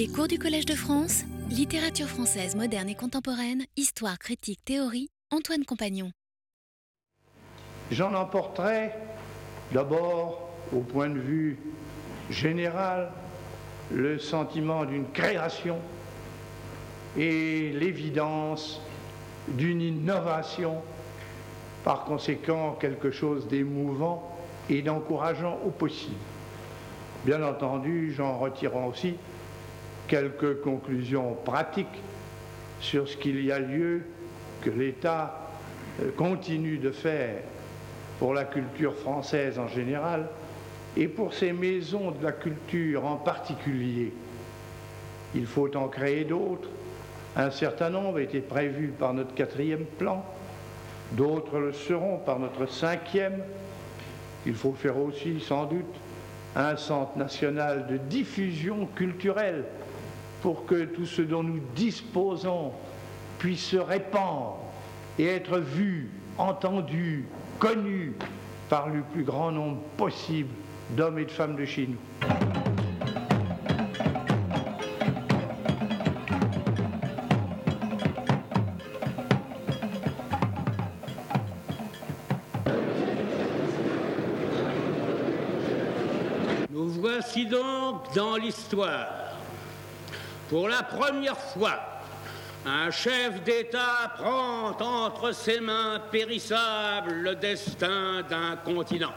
Les cours du Collège de France, littérature française moderne et contemporaine, histoire, critique, théorie, Antoine Compagnon. J'en emporterai d'abord, au point de vue général, le sentiment d'une création et l'évidence d'une innovation, par conséquent quelque chose d'émouvant et d'encourageant au possible. Bien entendu, j'en retirerai aussi quelques conclusions pratiques sur ce qu'il y a lieu que l'État euh, continue de faire pour la culture française en général et pour ces maisons de la culture en particulier. Il faut en créer d'autres. Un certain nombre étaient prévus par notre quatrième plan, d'autres le seront par notre cinquième. Il faut faire aussi, sans doute, un centre national de diffusion culturelle pour que tout ce dont nous disposons puisse se répandre et être vu, entendu, connu par le plus grand nombre possible d'hommes et de femmes de chez nous. Nous voici donc dans l'histoire. Pour la première fois, un chef d'État prend entre ses mains périssables le destin d'un continent.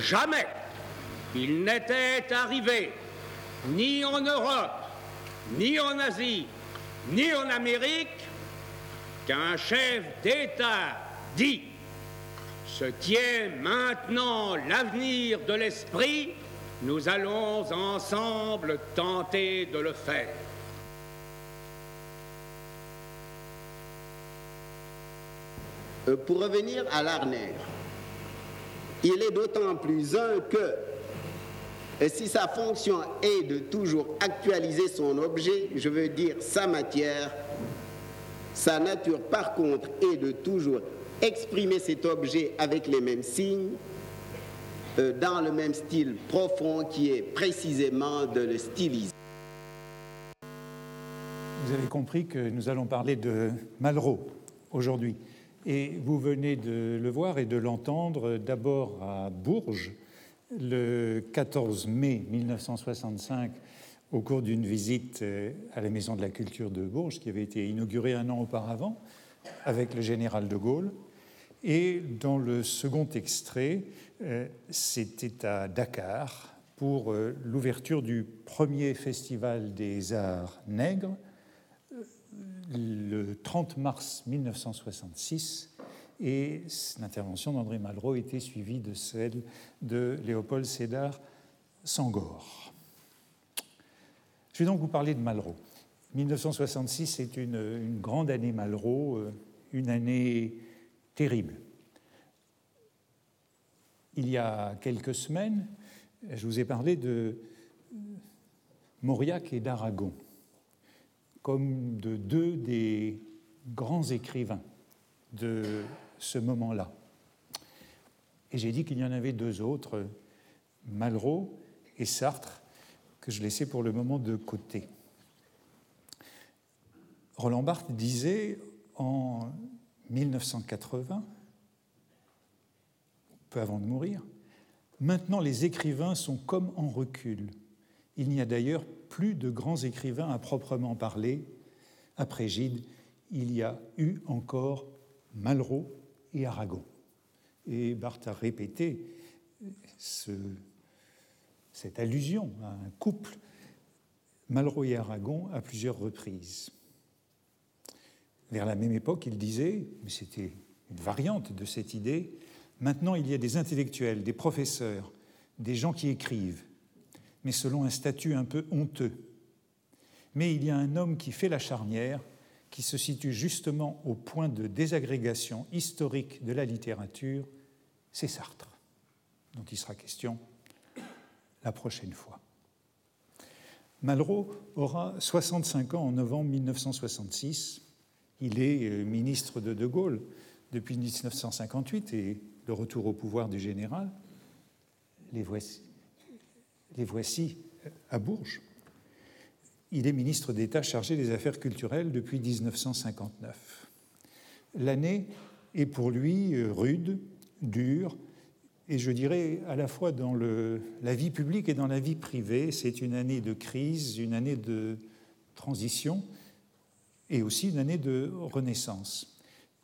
Jamais il n'était arrivé, ni en Europe, ni en Asie, ni en Amérique, qu'un chef d'État dit Ce qui est maintenant l'avenir de l'esprit, nous allons ensemble tenter de le faire. Euh, Pour revenir à l'art nègre, il est d'autant plus un que si sa fonction est de toujours actualiser son objet, je veux dire sa matière, sa nature par contre est de toujours exprimer cet objet avec les mêmes signes, euh, dans le même style profond qui est précisément de le styliser. Vous avez compris que nous allons parler de Malraux aujourd'hui. Et vous venez de le voir et de l'entendre d'abord à Bourges, le 14 mai 1965, au cours d'une visite euh, à la Maison de la Culture de Bourges, qui avait été inaugurée un an auparavant, avec le général de Gaulle. Et dans le second extrait, euh, c'était à Dakar pour euh, l'ouverture du premier festival des arts nègres, le 30 mars 1966 et l'intervention d'André Malraux était suivie de celle de Léopold Sédar Sangor. Je vais donc vous parler de Malraux. 1966 est une, une grande année Malraux, euh, une année terrible. Il y a quelques semaines, je vous ai parlé de Mauriac et d'Aragon comme de deux des grands écrivains de ce moment-là. Et j'ai dit qu'il y en avait deux autres, Malraux et Sartre, que je laissais pour le moment de côté. Roland Barthes disait en 1980, peu avant de mourir, Maintenant les écrivains sont comme en recul. Il n'y a d'ailleurs plus de grands écrivains à proprement parler. Après Gide, il y a eu encore Malraux et Aragon. Et Barthes a répété ce, cette allusion à un couple, Malraux et Aragon, à plusieurs reprises. Vers la même époque, il disait, mais c'était une variante de cette idée, maintenant il y a des intellectuels, des professeurs, des gens qui écrivent, mais selon un statut un peu honteux. Mais il y a un homme qui fait la charnière, qui se situe justement au point de désagrégation historique de la littérature, c'est Sartre, dont il sera question la prochaine fois. Malraux aura 65 ans en novembre 1966. Il est euh, ministre de De Gaulle depuis 1958 et le retour au pouvoir du général. Les voici, à Bourges. Il est ministre d'État chargé des affaires culturelles depuis 1959. L'année est pour lui rude, dure, et je dirais à la fois dans la vie publique et dans la vie privée, c'est une année de crise, une année de transition et aussi une année de renaissance.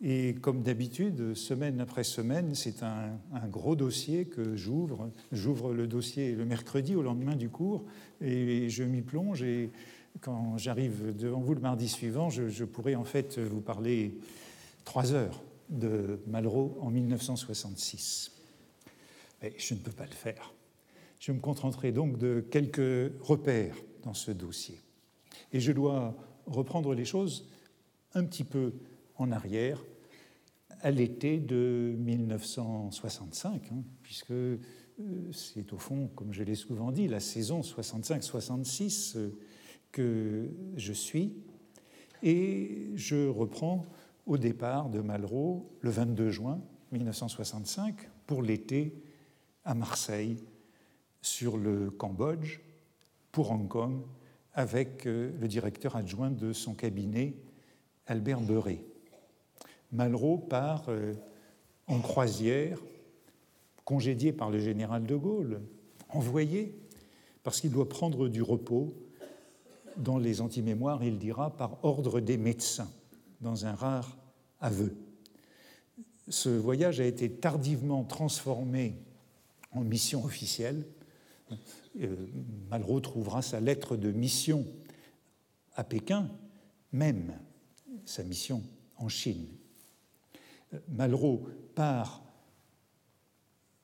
Et comme d'habitude, semaine après semaine, c'est un, gros dossier que j'ouvre. J'ouvre le dossier le mercredi au lendemain du cours et je m'y plonge. Et quand j'arrive devant vous le mardi suivant, je, je, pourrais en fait vous parler trois heures de Malraux en 1966. Mais je ne peux pas le faire. Je me contenterai donc de quelques repères dans ce dossier. Et je dois reprendre les choses un petit peu en arrière à l'été de 1965, hein, puisque euh, c'est au fond, comme je l'ai souvent dit, la saison 65-66 euh, que je suis. Et je reprends au départ de Malraux le 22 juin 1965 pour l'été à Marseille, sur le Cambodge, pour Hong Kong, avec euh, le directeur adjoint de son cabinet, Albert Beuret. Malraux part euh, en croisière, congédié par le général de Gaulle, envoyé, parce qu'il doit prendre du repos. Dans les antimémoires, il dira par ordre des médecins, dans un rare aveu. Ce voyage a été tardivement transformé en mission officielle. Euh, Malraux trouvera sa lettre de mission à Pékin, même sa mission en Chine. Malraux part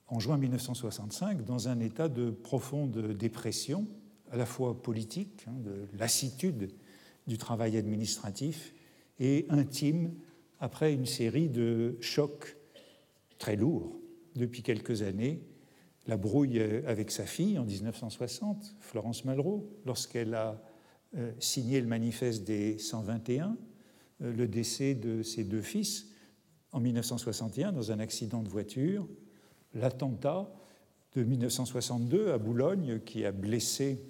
en juin 1965 dans un état de profonde dépression, à la fois politique, hein, de lassitude du travail administratif, et intime après une série de chocs très lourds depuis quelques années. La brouille avec sa fille en 1960, Florence Malraux, lorsqu'elle a euh, signé le manifeste des 121, euh, le décès de ses deux fils, en 1961 dans un accident de voiture, l'attentat de 1962 à Boulogne qui a blessé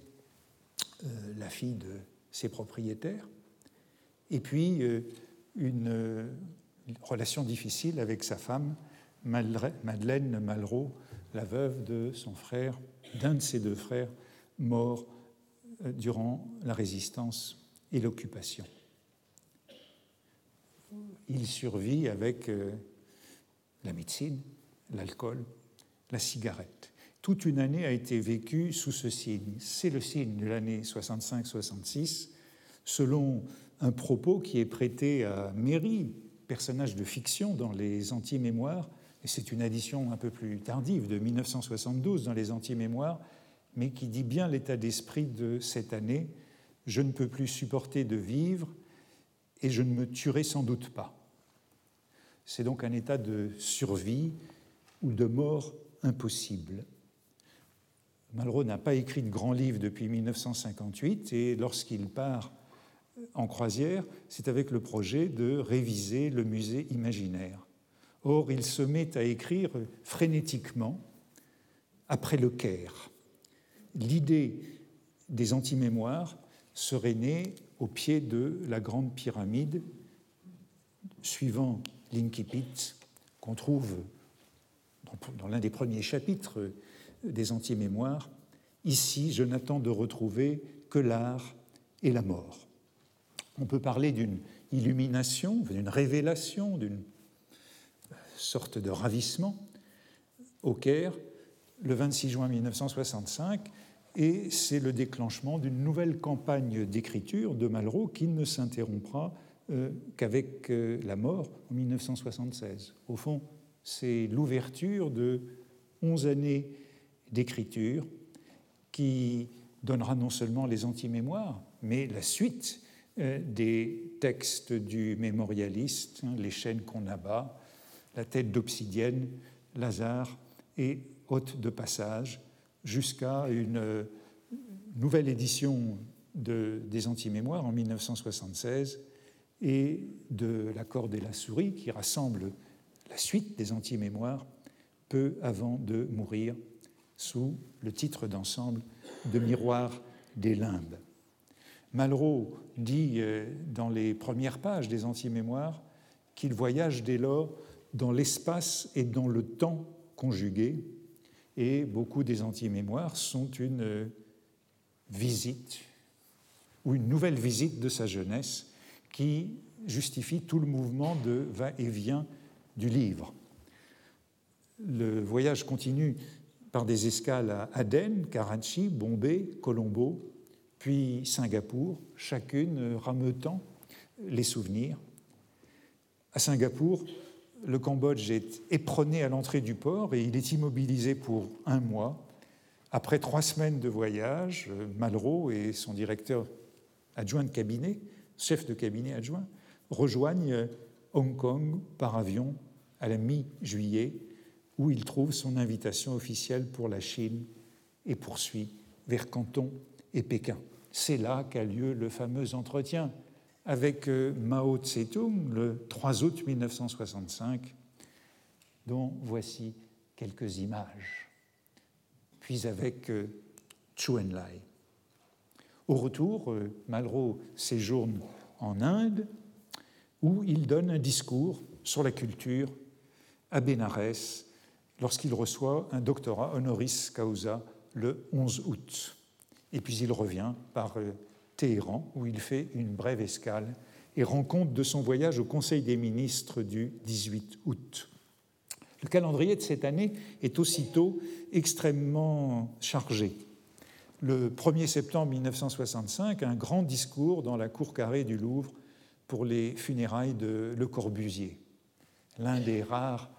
euh, la fille de ses propriétaires, et puis euh, une, euh, relation difficile avec sa femme, Madeleine Malraux, la veuve de son frère, d'un de ses deux frères, mort durant la résistance et l'occupation il survit avec euh, la médecine, l'alcool, la cigarette. Toute une année a été vécue sous ce signe. C'est le signe de l'année 65-66, selon un propos qui est prêté à Méry, personnage de fiction dans les anti-mémoires, et c'est une addition un peu plus tardive de 1972 dans les anti-mémoires, mais qui dit bien l'état d'esprit de cette année. Je ne peux plus supporter de vivre et je ne me tuerai sans doute pas. C'est donc un état de survie ou de mort impossible. Malraux n'a pas écrit de grands livres depuis 1958 et lorsqu'il part en croisière, c'est avec le projet de réviser le musée imaginaire. Or, il se met à écrire frénétiquement après le Caire. L'idée des antimémoires serait née au pied de la grande pyramide, suivant l'incipit qu'on trouve dans l'un des premiers chapitres des anti-mémoires. Ici, je n'attends de retrouver que l'art et la mort. On peut parler d'une illumination, d'une révélation, d'une sorte de ravissement au Caire le 26 juin 1965, et c'est le déclenchement d'une nouvelle campagne d'écriture de Malraux qui ne s'interrompra euh, qu'avec euh, la mort en 1976. Au fond, c'est l'ouverture de 11 années d'écriture qui donnera non seulement les anti-mémoires, mais la suite euh, des textes du mémorialiste, hein, les chaînes qu'on abat, la tête d'obsidienne, Lazare et hôte de passage, jusqu'à une nouvelle édition de, des anti-mémoires en 1976 et de l'accord et la souris qui rassemble la suite des anti-mémoires peu avant de mourir, sous le titre d'ensemble de Miroir des limbes. Malraux dit euh, dans les premières pages des Anti-Mémoires qu'il voyage dès lors dans l'espace et dans le temps conjugués, et beaucoup des Anti-Mémoires sont une euh, visite ou une nouvelle visite de sa jeunesse qui justifie tout le mouvement de va-et-vient du livre. Le voyage continue par des escales à Aden, Karachi, Bombay, Colombo, puis Singapour, chacune rameutant les souvenirs. À Singapour, le Cambodge est éperonné à l'entrée du port et il est immobilisé pour un mois. Après trois semaines de voyage, Malraux et son directeur adjoint de cabinet, chef de cabinet adjoint, rejoignent Hong Kong par avion à la mi-juillet, où il trouve son invitation officielle pour la Chine et poursuit vers Canton et Pékin. C'est là qu'a lieu le fameux entretien avec euh, Mao Tse-tung le 3 août 1965, dont voici quelques images. Puis avec euh, Chu Enlai. Au retour, euh, Malraux séjourne en Inde, où il donne un discours sur la culture à Bénarès lorsqu'il reçoit un doctorat honoris causa le 11 août. Et puis il revient par euh, Téhéran, où il fait une brève escale et rend compte de son voyage au Conseil des ministres du 18 août. Le calendrier de cette année est aussitôt extrêmement chargé. Le 1er septembre 1965, un grand discours dans la cour carrée du Louvre pour les funérailles de Le Corbusier, l'un des rares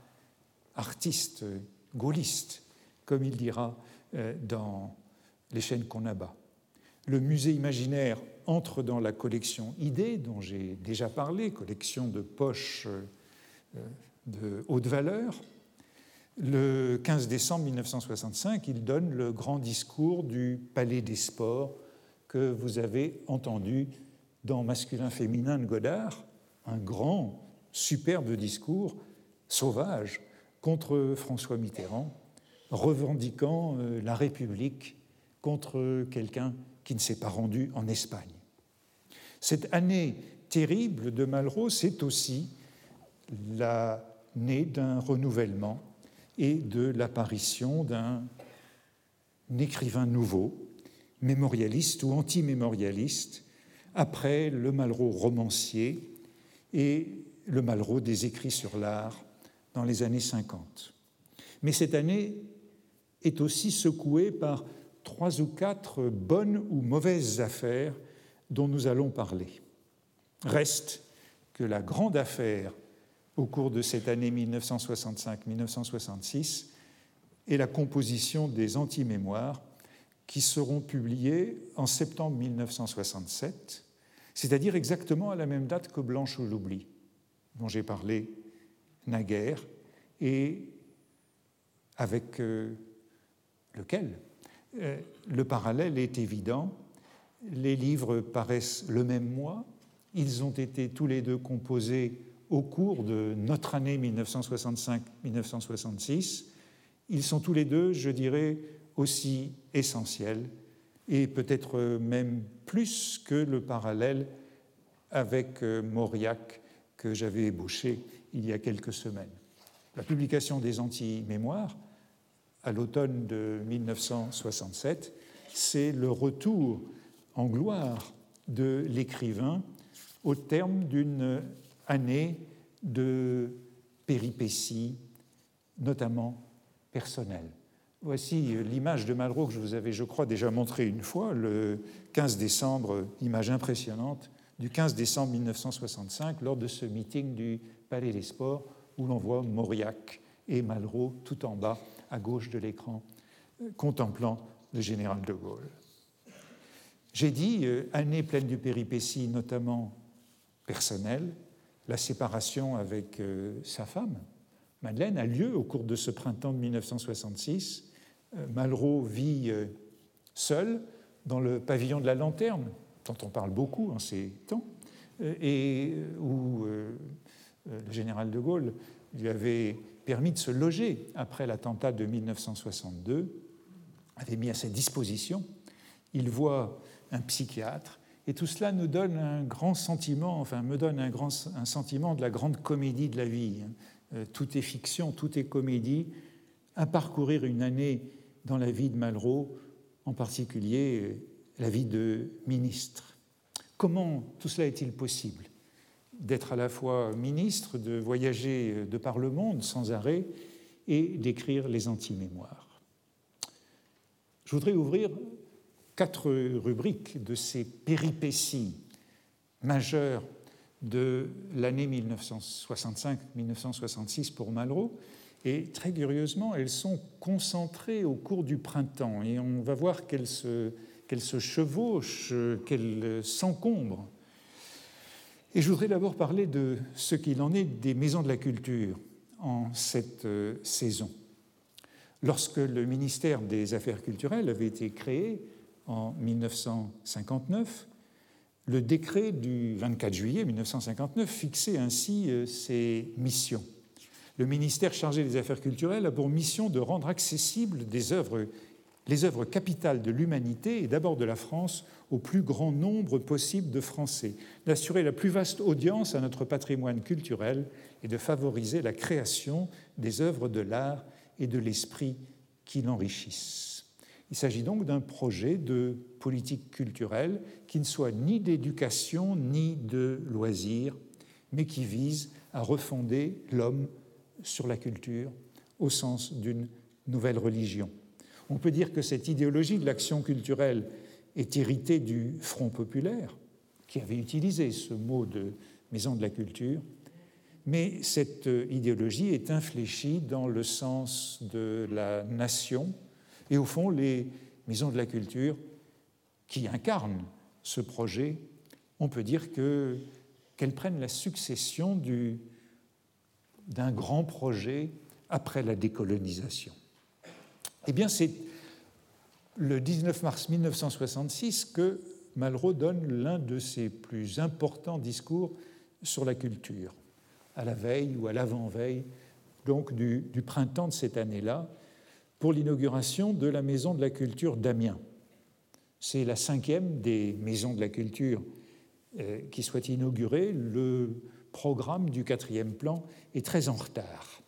artistes gaullistes, comme il dira euh, dans Les chaînes qu'on abat. Le musée imaginaire entre dans la collection Idées, dont j'ai déjà parlé, collection de poches euh, de haute valeur. Le 15 décembre 1965, il donne le grand discours du Palais des Sports que vous avez entendu dans Masculin-Féminin de Godard, un grand, superbe discours sauvage contre François Mitterrand, revendiquant euh, la République contre quelqu'un qui ne s'est pas rendu en Espagne. Cette année terrible de Malraux, c'est aussi l'année d'un renouvellement et de l'apparition d'un écrivain nouveau, mémorialiste ou anti-mémorialiste, après le Malraux romancier et le Malraux des écrits sur l'art dans les années 50. Mais cette année est aussi secouée par trois ou quatre bonnes ou mauvaises affaires dont nous allons parler. Reste que la grande affaire au cours de cette année 1965-1966 est la composition des anti-mémoires qui seront publiés en septembre 1967, c'est-à-dire exactement à la même date que Blanche ou l'oubli, dont j'ai parlé naguère, et avec euh, lequel? Le parallèle est évident. Les livres paraissent le même mois, ils ont été tous les deux composés au cours de notre année 1965-1966. Ils sont tous les deux, je dirais, aussi essentiel et peut-être même plus que le parallèle avec euh, Mauriac que j'avais ébauché il y a quelques semaines. La publication des anti-mémoires à l'automne de 1967, c'est le retour en gloire de l'écrivain au terme d'une année de péripéties, notamment personnelles. Voici l'image de Malraux que je vous avais, je crois, déjà montrée une fois, le 15 décembre, image impressionnante du 15 décembre 1965, lors de ce meeting du Palais des Sports, où l'on voit Mauriac et Malraux tout en bas, à gauche de l'écran, contemplant le général de Gaulle. J'ai dit, euh, année pleine de péripéties, notamment personnelles, la séparation avec euh, sa femme, Madeleine, a lieu au cours de ce printemps de 1966 euh, Malraux vit euh, seul dans le pavillon de la Lanterne, dont on parle beaucoup en ces temps, euh, et où le général de Gaulle lui avait permis de se loger après l'attentat de 1962, avait mis à sa disposition. Il voit un psychiatre et tout cela nous donne un grand sentiment, enfin me donne un, grand, un sentiment de la grande comédie de la vie. Euh, tout est fiction, tout est comédie. À parcourir une année dans la vie de Malraux, en particulier euh, la vie de ministre. Comment tout cela est-il possible? D'être à la fois ministre, de voyager de par le monde sans arrêt et d'écrire les anti-mémoires. Je voudrais ouvrir quatre rubriques de ces péripéties majeures de l'année 1965-1966 pour Malraux. Et très curieusement, elles sont concentrées au cours du printemps. Et on va voir qu'elles se, se chevauchent, qu'elles s'encombrent. Et je voudrais d'abord parler de ce qu'il en est des maisons de la culture en cette euh, saison. Lorsque le ministère des Affaires culturelles avait été créé en 1959, le décret du 24 juillet 1959 fixait ainsi euh, ses missions. Le ministère chargé des Affaires culturelles a pour mission de rendre accessibles des œuvres, les œuvres capitales de l'humanité et d'abord de la France au plus grand nombre possible de Français, d'assurer la plus vaste audience à notre patrimoine culturel et de favoriser la création des œuvres de l'art et de l'esprit qui l'enrichissent. Il s'agit donc d'un projet de politique culturelle qui ne soit ni d'éducation ni de loisirs, mais qui vise à refonder l'homme sur la culture au sens d'une nouvelle religion. On peut dire que cette idéologie de l'action culturelle est héritée du Front populaire, qui avait utilisé ce mot de maison de la culture, mais cette idéologie est infléchie dans le sens de la nation, et au fond, les maisons de la culture qui incarnent ce projet, on peut dire qu'elles prennent la succession d'un grand projet après la décolonisation. Eh bien, c'est le 19 mars 1966 que Malraux donne l'un de ses plus importants discours sur la culture, à la veille ou à l'avant-veille donc du, printemps de cette année-là, pour l'inauguration de la Maison de la Culture d'Amiens. C'est la cinquième des maisons de la culture euh, qui soit inaugurée. Le programme du quatrième plan est très en retard.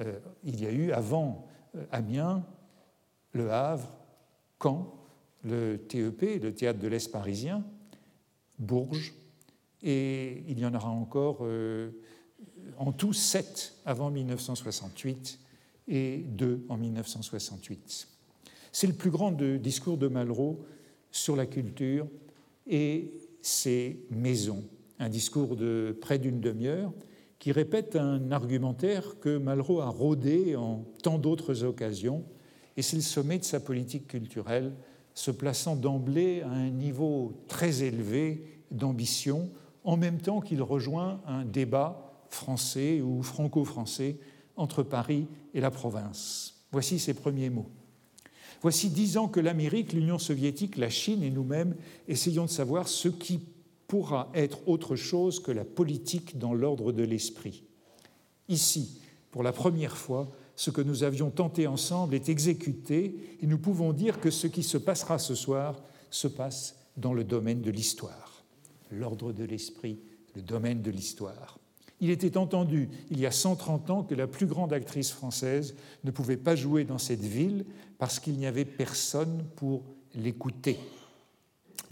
Euh, il y a eu avant Amiens, Le Havre, Caen, le TEP, le Théâtre de l'Est parisien, Bourges, et il y en aura encore en tout sept avant 1968 et deux en 1968. C'est le plus grand discours de Malraux sur la culture et ses maisons, un discours de près d'une demi-heure qui répète un argumentaire que Malraux a rôdé en tant d'autres occasions, et c'est le sommet de sa politique culturelle, se plaçant d'emblée à un niveau très élevé d'ambition, en même temps qu'il rejoint un débat français ou franco-français entre Paris et la province. Voici ses premiers mots. Voici dix ans que l'Amérique, l'Union soviétique, la Chine et nous-mêmes essayons de savoir ce qui pourra être autre chose que la politique dans l'ordre de l'esprit. Ici, pour la première fois, ce que nous avions tenté ensemble est exécuté et nous pouvons dire que ce qui se passera ce soir se passe dans le domaine de l'histoire. L'ordre de l'esprit, le domaine de l'histoire. Il était entendu il y a 130 ans que la plus grande actrice française ne pouvait pas jouer dans cette ville parce qu'il n'y avait personne pour l'écouter.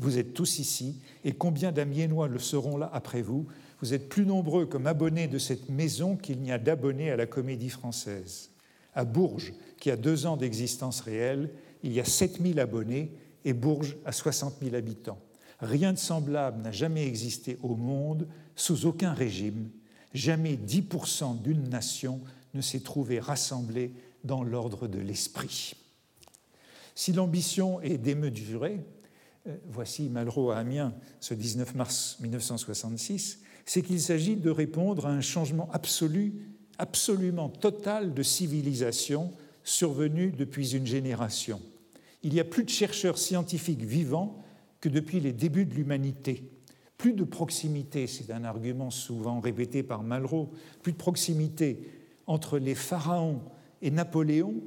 Vous êtes tous ici, et combien d'Amiénois le seront là après vous Vous êtes plus nombreux comme abonnés de cette maison qu'il n'y a d'abonnés à la comédie française. À Bourges, qui a deux ans d'existence réelle, il y a 7000 abonnés, et Bourges a 60 000 habitants. Rien de semblable n'a jamais existé au monde, sous aucun régime, Jamais 10% d'une nation ne s'est trouvé rassemblée dans l'ordre de l'esprit. Si l'ambition est démesurée, voici Malraux à Amiens ce 19 mars 1966, c'est qu'il s'agit de répondre à un changement absolu, absolument total de civilisation survenu depuis une génération. Il y a plus de chercheurs scientifiques vivants que depuis les débuts de l'humanité plus de proximité, c'est un argument souvent répété par Malraux, plus de proximité entre les pharaons et Napoléon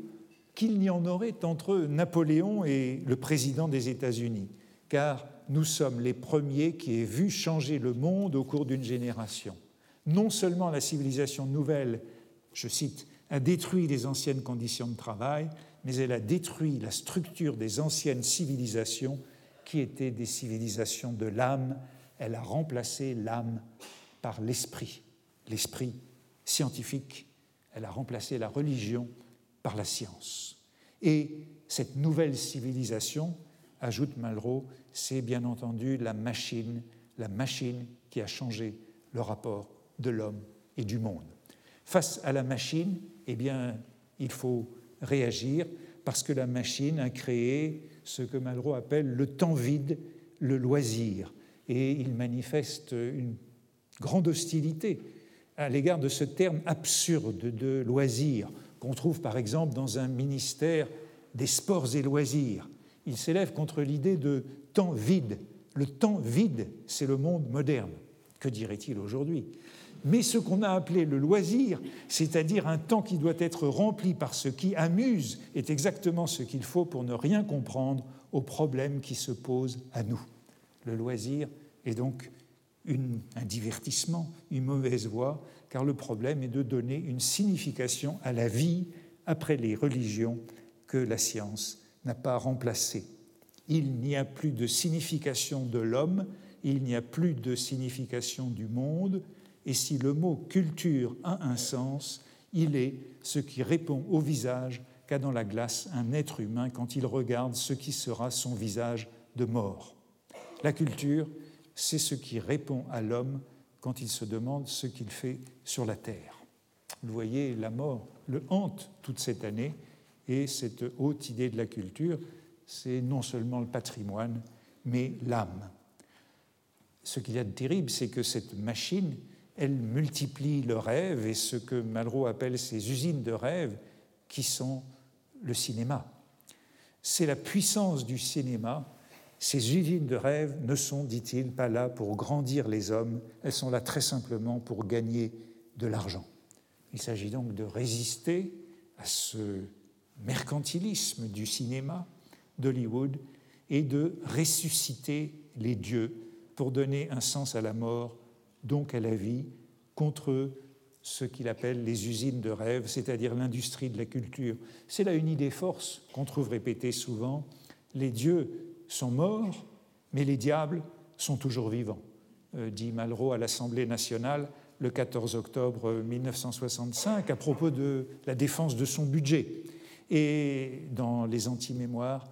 qu'il n'y en aurait entre Napoléon et le président des États-Unis, car nous sommes les premiers qui aient vu changer le monde au cours d'une génération. Non seulement la civilisation nouvelle, je cite, a détruit les anciennes conditions de travail, mais elle a détruit la structure des anciennes civilisations qui étaient des civilisations de l'âme. Elle a remplacé l'âme par l'esprit, l'esprit scientifique. Elle a remplacé la religion par la science. Et cette nouvelle civilisation, ajoute Malraux, c'est bien entendu la machine, la machine qui a changé le rapport de l'homme et du monde. Face à la machine, eh bien, il faut réagir parce que la machine a créé ce que Malraux appelle le temps vide, le loisir. Et il manifeste une grande hostilité à l'égard de ce terme absurde de loisir qu'on trouve par exemple dans un ministère des sports et loisirs. Il s'élève contre l'idée de temps vide. Le temps vide, c'est le monde moderne. Que dirait-il aujourd'hui? Mais ce qu'on a appelé le loisir, c'est-à-dire un temps qui doit être rempli par ce qui amuse, est exactement ce qu'il faut pour ne rien comprendre aux problèmes qui se posent à nous. Le loisir est donc un divertissement, une mauvaise voie, car le problème est de donner une signification à la vie après les religions que la science n'a pas remplacées. Il n'y a plus de signification de l'homme, il n'y a plus de signification du monde, et si le mot culture a un sens, il est ce qui répond au visage qu'a dans la glace un être humain quand il regarde ce qui sera son visage de mort. La culture, c'est ce qui répond à l'homme quand il se demande ce qu'il fait sur la terre. Vous voyez, la mort le hante toute cette année, et cette haute idée de la culture, c'est non seulement le patrimoine, mais l'âme. Ce qu'il y a de terrible, c'est que cette machine elle multiplie le rêve et ce que Malraux appelle ces usines de rêve qui sont le cinéma. C'est la puissance du cinéma. Ces usines de rêve ne sont, dit-il, pas là pour grandir les hommes, elles sont là très simplement pour gagner de l'argent. Il s'agit donc de résister à ce mercantilisme du cinéma d'Hollywood et de ressusciter les dieux pour donner un sens à la mort donc à la vie, contre ce qu'il appelle les usines de rêve, c'est-à-dire l'industrie de la culture. C'est là une idée force qu'on trouve répétée souvent. Les dieux sont morts, mais les diables sont toujours vivants, euh, dit Malraux à l'Assemblée nationale le 14 octobre 1965 à propos de la défense de son budget. Et dans les anti-mémoires,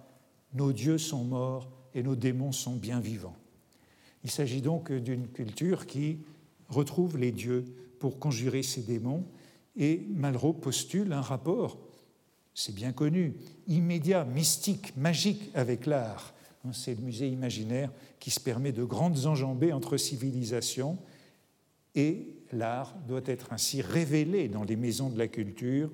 nos dieux sont morts et nos démons sont bien vivants. Il s'agit donc d'une culture qui retrouve les dieux pour conjurer ses démons, et Malraux postule un rapport, c'est bien connu, immédiat, mystique, magique avec l'art. C'est le musée imaginaire qui se permet de grandes enjambées entre civilisations, et l'art doit être ainsi révélé dans les maisons de la culture.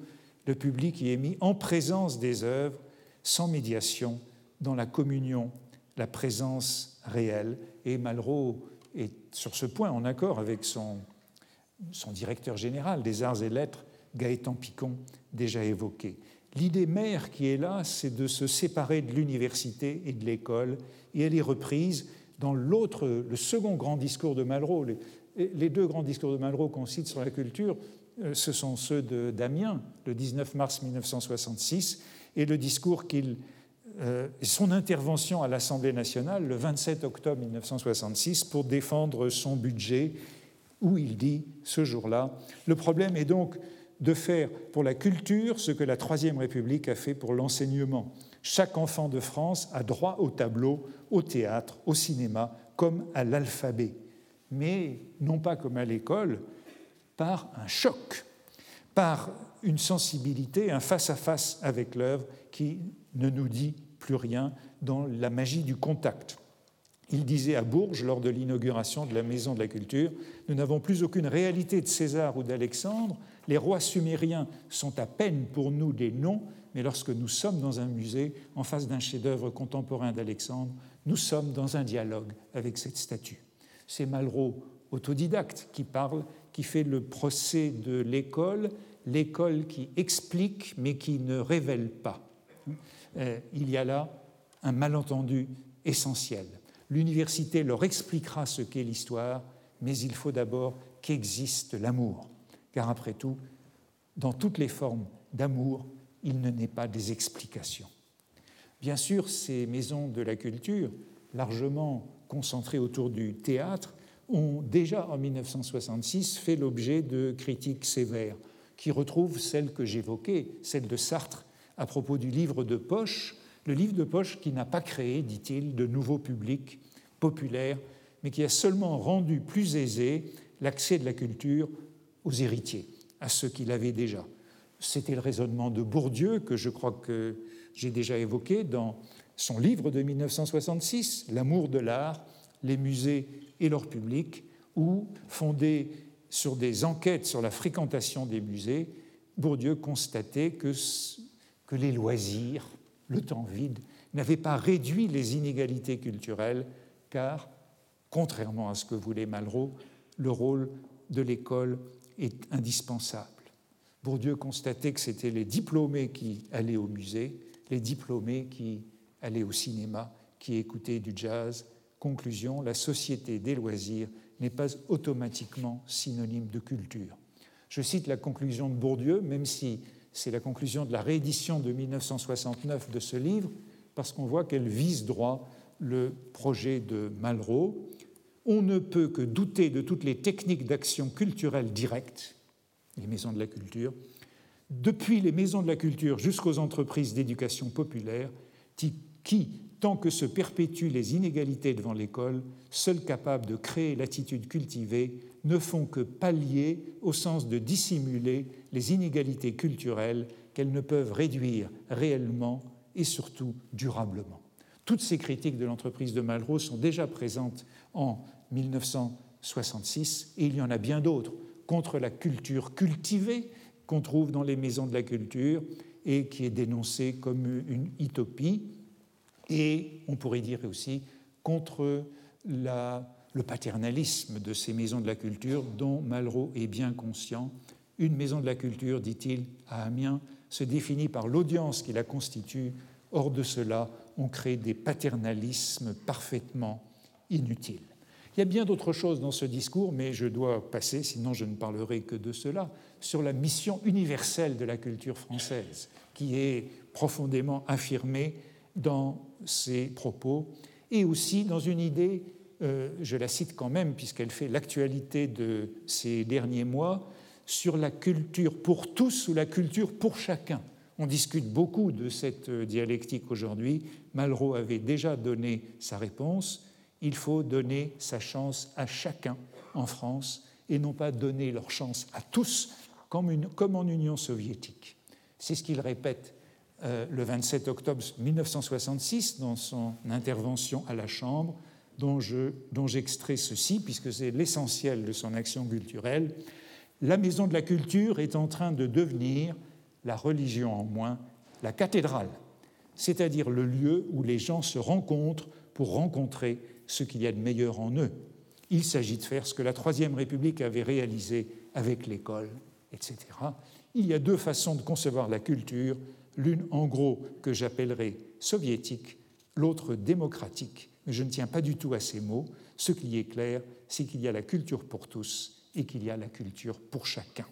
Le public y est mis en présence des œuvres, sans médiation, dans la communion, la présence réelle et Malraux est sur ce point en accord avec son, directeur général des arts et lettres, Gaëtan Picon, déjà évoqué. L'idée mère qui est là, c'est de se séparer de l'université et de l'école, et elle est reprise dans l'autre, le second grand discours de Malraux. Les, les deux grands discours de Malraux qu'on cite sur la culture, ce sont ceux de Damien, le 19 mars 1966, et le discours qu'il euh, son intervention à l'Assemblée nationale le 27 octobre 1966 pour défendre son budget, où il dit ce jour-là, le problème est donc de faire pour la culture ce que la Troisième République a fait pour l'enseignement. Chaque enfant de France a droit au tableau, au théâtre, au cinéma, comme à l'alphabet, mais non pas comme à l'école, par un choc, par une sensibilité, un face-à-face avec l'œuvre qui ne nous dit plus rien dans la magie du contact. Il disait à Bourges, lors de l'inauguration de la Maison de la Culture, Nous n'avons plus aucune réalité de César ou d'Alexandre, les rois sumériens sont à peine pour nous des noms, mais lorsque nous sommes dans un musée, en face d'un chef-d'œuvre contemporain d'Alexandre, nous sommes dans un dialogue avec cette statue. C'est Malraux, autodidacte, qui parle, qui fait le procès de l'école, l'école qui explique mais qui ne révèle pas. Euh, il y a là un malentendu essentiel. L'université leur expliquera ce qu'est l'histoire, mais il faut d'abord qu'existe l'amour, car après tout, dans toutes les formes d'amour, il ne n'est pas des explications. Bien sûr, ces maisons de la culture, largement concentrées autour du théâtre, ont déjà en 1966 fait l'objet de critiques sévères, qui retrouvent celles que j'évoquais, celle de Sartre à propos du livre de poche, le livre de poche qui n'a pas créé, dit-il, de nouveaux publics populaires, mais qui a seulement rendu plus aisé l'accès de la culture aux héritiers, à ceux qui l'avaient déjà. C'était le raisonnement de Bourdieu, que je crois que j'ai déjà évoqué dans son livre de 1966, L'amour de l'art, les musées et leur public, où, fondé sur des enquêtes sur la fréquentation des musées, Bourdieu constatait que, que les loisirs, le temps vide, n'avaient pas réduit les inégalités culturelles, car, contrairement à ce que voulait Malraux, le rôle de l'école est indispensable. Bourdieu constatait que c'était les diplômés qui allaient au musée, les diplômés qui allaient au cinéma, qui écoutaient du jazz. Conclusion, la société des loisirs n'est pas automatiquement synonyme de culture. Je cite la conclusion de Bourdieu, même si c'est la conclusion de la réédition de 1969 de ce livre, parce qu'on voit qu'elle vise droit le projet de Malraux. On ne peut que douter de toutes les techniques d'action culturelle directe, les maisons de la culture, depuis les maisons de la culture jusqu'aux entreprises d'éducation populaire, qui, tant que se perpétuent les inégalités devant l'école, seuls capables de créer l'attitude cultivée, ne font que pallier au sens de dissimuler les inégalités culturelles qu'elles ne peuvent réduire réellement et surtout durablement. Toutes ces critiques de l'entreprise de Malraux sont déjà présentes en 1966 et il y en a bien d'autres contre la culture cultivée qu'on trouve dans les maisons de la culture et qui est dénoncée comme une utopie et on pourrait dire aussi contre le paternalisme de ces maisons de la culture dont Malraux est bien conscient. Une maison de la culture, dit-il à Amiens, se définit par l'audience qui la constitue. Hors de cela, on crée des paternalismes parfaitement inutiles. Il y a bien d'autres choses dans ce discours, mais je dois passer, sinon je ne parlerai que de cela, sur la mission universelle de la culture française, qui est profondément affirmée dans ses propos, et aussi dans une idée, euh, je la cite quand même puisqu'elle fait l'actualité de ces derniers mois, sur la culture pour tous ou la culture pour chacun. On discute beaucoup de cette dialectique aujourd'hui. Malraux avait déjà donné sa réponse. Il faut donner sa chance à chacun en France et non pas donner leur chance à tous comme en Union soviétique. C'est ce qu'il répète euh, le 27 octobre 1966 dans son intervention à la Chambre, dont j'extrais ceci, puisque c'est l'essentiel de son action culturelle. La Maison de la Culture est en train de devenir, la religion en moins, la cathédrale, c'est-à-dire le lieu où les gens se rencontrent pour rencontrer ce qu'il y a de meilleur en eux. Il s'agit de faire ce que la Troisième République avait réalisé avec l'école, etc. Il y a deux façons de concevoir la culture l'une en gros que j'appellerai soviétique, l'autre démocratique, mais je ne tiens pas du tout à ces mots. Ce qui est clair, c'est qu'il y a la culture pour tous et qu'il y a la culture pour chacun.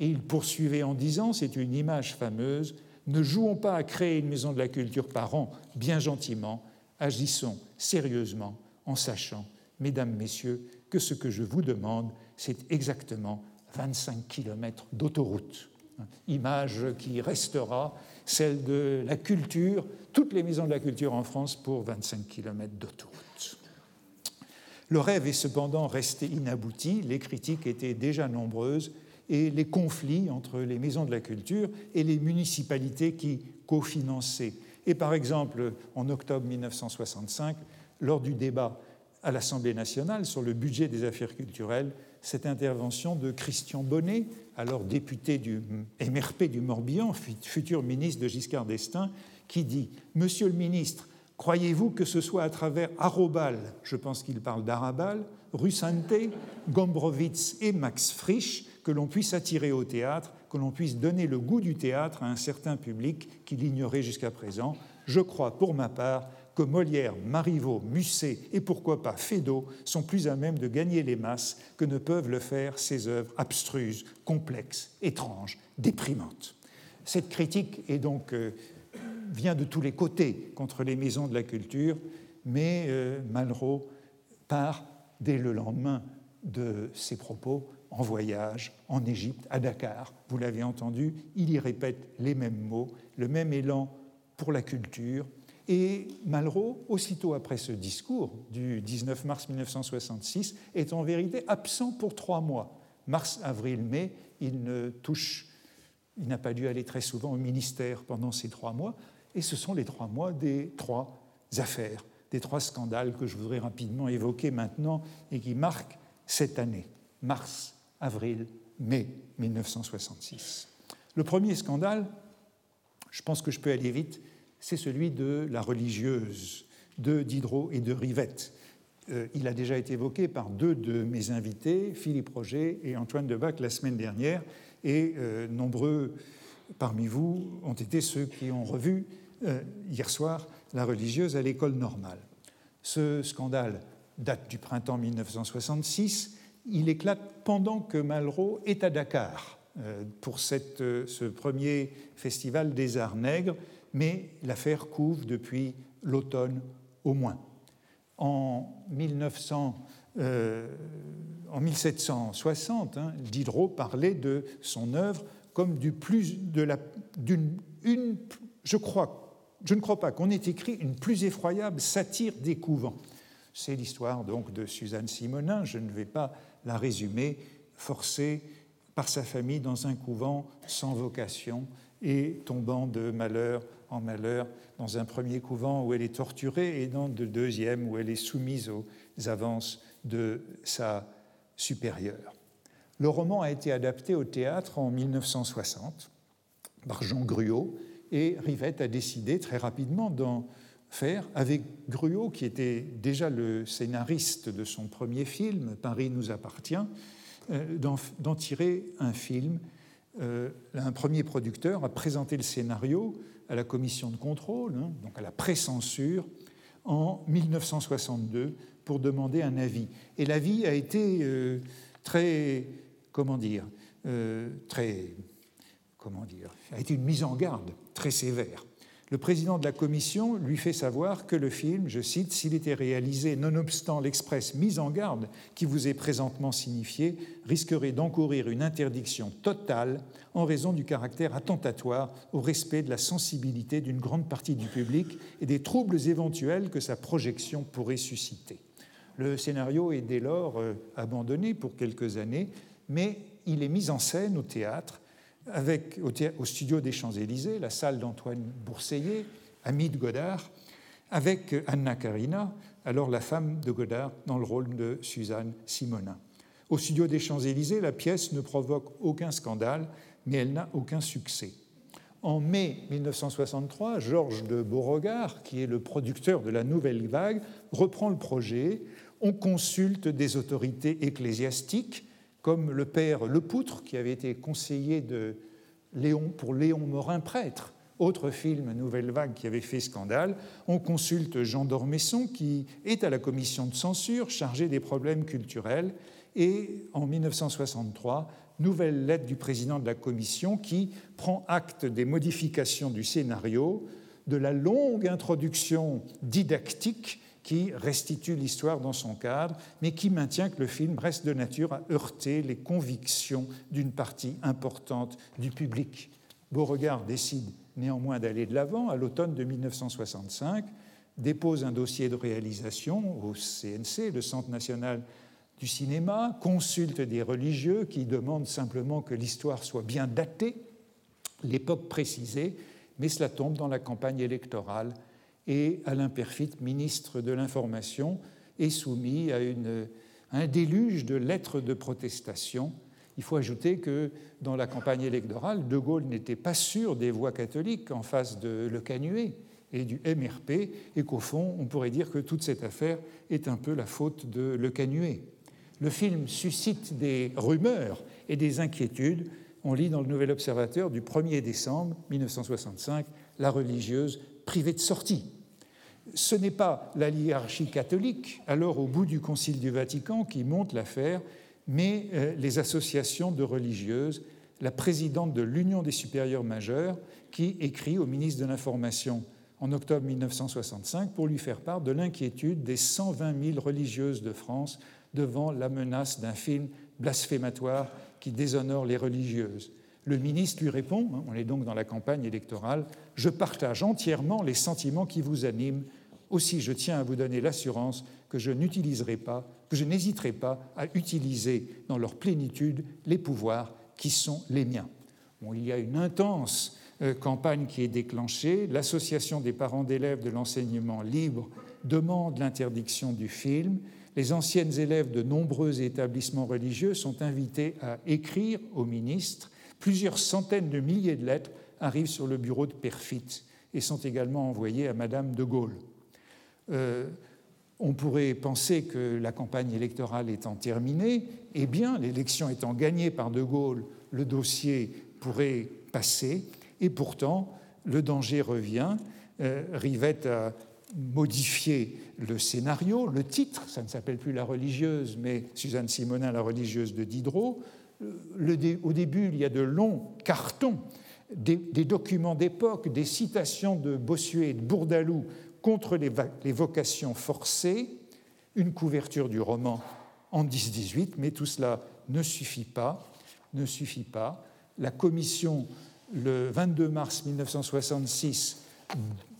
Et il poursuivait en disant, c'est une image fameuse, ne jouons pas à créer une maison de la culture par an, bien gentiment, agissons sérieusement en sachant, mesdames, messieurs, que ce que je vous demande, c'est exactement 25 km d'autoroute image qui restera, celle de la culture, toutes les maisons de la culture en France pour 25 km d'autoroute. Le rêve est cependant resté inabouti, les critiques étaient déjà nombreuses et les conflits entre les maisons de la culture et les municipalités qui cofinançaient. Et par exemple, en octobre 1965, lors du débat à l'Assemblée nationale sur le budget des affaires culturelles, cette intervention de Christian Bonnet, alors député du MRP du Morbihan, futur ministre de Giscard d'Estaing, qui dit Monsieur le ministre, croyez-vous que ce soit à travers Arobal, je pense qu'il parle d'Arabal, Russante, Gombrowicz et Max Frisch que l'on puisse attirer au théâtre, que l'on puisse donner le goût du théâtre à un certain public qui l'ignorait jusqu'à présent? Je crois pour ma part que Molière, Marivaux, Musset et pourquoi pas Feydeau sont plus à même de gagner les masses que ne peuvent le faire ces œuvres abstruses, complexes, étranges, déprimantes. Cette critique est donc, euh, vient de tous les côtés contre les maisons de la culture, mais euh, Malraux part dès le lendemain de ses propos en voyage en Égypte, à Dakar. Vous l'avez entendu, il y répète les mêmes mots, le même élan pour la culture, et Malraux, aussitôt après ce discours du 19 mars 1966, est en vérité absent pour trois mois. Mars, avril, mai, il ne touche, il n'a pas dû aller très souvent au ministère pendant ces trois mois, et ce sont les trois mois des trois affaires, des trois scandales que je voudrais rapidement évoquer maintenant et qui marquent cette année, mars, avril, mai 1966. Le premier scandale, je pense que je peux aller vite, c'est celui de la religieuse de Diderot et de Rivette. Euh, il a déjà été évoqué par deux de mes invités, Philippe Roger et Antoine Debac, la semaine dernière, et euh, nombreux parmi vous ont été ceux qui ont revu euh, hier soir la religieuse à l'école normale. Ce scandale date du printemps 1966. Il éclate pendant que Malraux est à Dakar pour ce premier festival des arts nègres mais l'affaire couvre depuis l'automne au moins. En, 1900, euh, 1760, hein, Diderot parlait de son œuvre comme du plus de la, d'une, une, je crois, je ne crois pas qu'on ait écrit une plus effroyable satire des couvents. C'est l'histoire donc de Suzanne Simonin. Je ne vais pas la résumer, forcée par sa famille dans un couvent sans vocation et tombant de malheur en malheur dans un premier couvent où elle est torturée et dans le deuxième où elle est soumise aux avances de sa supérieure. Le roman a été adapté au théâtre en 1960 par Jean Gruot et Rivette a décidé très rapidement d'en faire avec Gruot, qui était déjà le scénariste de son premier film, Paris nous appartient, euh, d'en tirer un film. Euh, un premier producteur a présenté le scénario à la commission de contrôle, hein, donc à la précensure, en 1962 pour demander un avis. Et l'avis a été euh, très, comment dire, euh, très, comment dire, a été une mise en garde très sévère le président de la commission lui fait savoir que le film, je cite, s'il était réalisé nonobstant l'express mise en garde qui vous est présentement signifiée, risquerait d'encourir une interdiction totale en raison du caractère attentatoire au respect de la sensibilité d'une grande partie du public et des troubles éventuels que sa projection pourrait susciter. Le scénario est dès lors euh, abandonné pour quelques années, mais il est mis en scène au théâtre avec, au, studio des Champs-Élysées, la salle d'Antoine Bourseillet, ami de Godard, avec Anna Karina, alors la femme de Godard, dans le rôle de Suzanne Simonin. Au studio des Champs-Élysées, la pièce ne provoque aucun scandale, mais elle n'a aucun succès. En mai 1963, Georges de Beauregard, qui est le producteur de la Nouvelle Vague, reprend le projet. On consulte des autorités ecclésiastiques comme le père Lepoutre, qui avait été conseiller de Léon, pour Léon Morin prêtre, autre film Nouvelle Vague qui avait fait scandale. On consulte Jean d'Ormesson, qui est à la commission de censure chargée des problèmes culturels. Et en 1963, nouvelle lettre du président de la commission qui prend acte des modifications du scénario, de la longue introduction didactique qui restitue l'histoire dans son cadre, mais qui maintient que le film reste de nature à heurter les convictions d'une partie importante du public. Beauregard décide néanmoins d'aller de l'avant à l'automne de 1965, dépose un dossier de réalisation au CNC, le Centre national du cinéma, consulte des religieux qui demandent simplement que l'histoire soit bien datée, l'époque précisée, mais cela tombe dans la campagne électorale et Alain Perfit, ministre de l'Information, est soumis à, un déluge de lettres de protestation. Il faut ajouter que dans la campagne électorale, De Gaulle n'était pas sûr des voix catholiques en face de Le Canuet et du MRP, et qu'au fond, on pourrait dire que toute cette affaire est un peu la faute de Le Canuet. Le film suscite des rumeurs et des inquiétudes. On lit dans le Nouvel Observateur du 1er décembre 1965 La religieuse privée de sortie. Ce n'est pas la hiérarchie catholique, alors au bout du Concile du Vatican, qui monte l'affaire, mais euh, les associations de religieuses, la présidente de l'Union des supérieurs majeurs, qui écrit au ministre de l'Information en octobre 1965 pour lui faire part de l'inquiétude des 120 000 religieuses de France devant la menace d'un film blasphématoire qui déshonore les religieuses. Le ministre lui répond, hein, on est donc dans la campagne électorale, Je partage entièrement les sentiments qui vous animent, aussi je tiens à vous donner l'assurance que je n'utiliserai pas, que je n'hésiterai pas à utiliser dans leur plénitude les pouvoirs qui sont les miens. Il y a une intense euh, campagne qui est déclenchée. L'association des parents d'élèves de l'enseignement libre demande l'interdiction du film. Les anciennes élèves de nombreux établissements religieux sont invités à écrire au ministre. Plusieurs centaines de milliers de lettres arrivent sur le bureau de Perfit et sont également envoyées à Madame de Gaulle. Euh, on pourrait penser que la campagne électorale étant terminée, eh bien, l'élection étant gagnée par De Gaulle, le dossier pourrait passer, et pourtant, le danger revient. Euh, Rivette a modifié le scénario, le titre, ça ne s'appelle plus La religieuse, mais Suzanne Simonin, la religieuse de Diderot. au début, il y a de longs cartons, des, documents d'époque, des citations de Bossuet et de Bourdaloue contre les, vocations forcées, une couverture du roman en 10-18, mais tout cela ne suffit pas, ne suffit pas. La commission le 22 mars 1966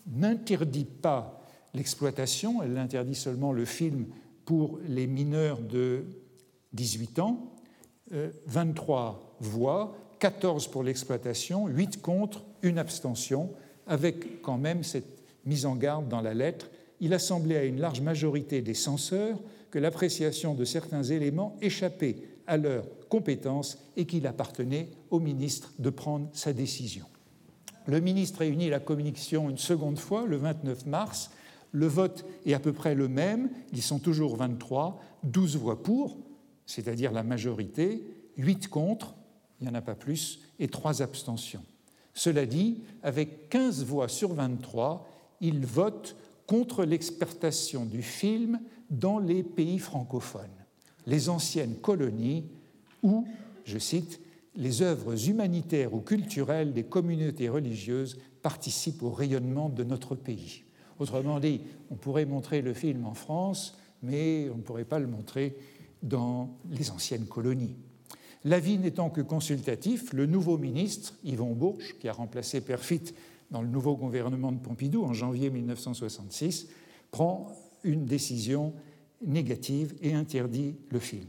n'interdit pas l'exploitation, elle interdit seulement le film pour les mineurs de 18 ans, 23 euh, voix, 14 pour l'exploitation, 8 contre, une abstention, avec quand même cette mise en garde dans la lettre. Il a semblé à une large majorité des censeurs que l'appréciation de certains éléments échappait à leur compétence et qu'il appartenait au ministre de prendre sa décision. Le ministre réunit la commission une seconde fois, le 29 mars. Le vote est à peu près le même, ils sont toujours 23, 12 voix pour, c'est-à-dire la majorité, 8 contre, il n'y en a pas plus, et 3 abstentions. Cela dit, avec 15 voix sur 23, il vote contre l'exportation du film dans les pays francophones les anciennes colonies où, je cite, les œuvres humanitaires ou culturelles des communautés religieuses participent au rayonnement de notre pays. Autrement dit, on pourrait montrer le film en France, mais on ne pourrait pas le montrer dans les anciennes colonies. L'avis n'étant que consultatif, le nouveau ministre, Yvon Bourges, qui a remplacé Perfit dans le nouveau gouvernement de Pompidou en janvier 1966, prend une décision négative et interdit le film.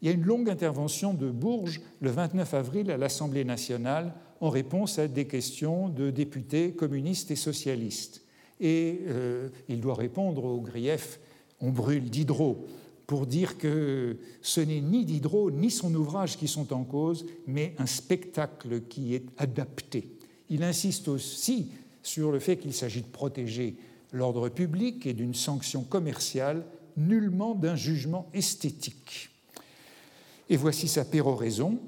Il y a une longue intervention de Bourges le 29 avril à l'Assemblée nationale en réponse à des questions de députés communistes et socialistes. Et euh, il doit répondre au grief On brûle Diderot pour dire que ce n'est ni Diderot ni son ouvrage qui sont en cause, mais un spectacle qui est adapté. Il insiste aussi sur le fait qu'il s'agit de protéger l'ordre public et d'une sanction commerciale nullement d'un jugement esthétique. Et voici sa péroraison,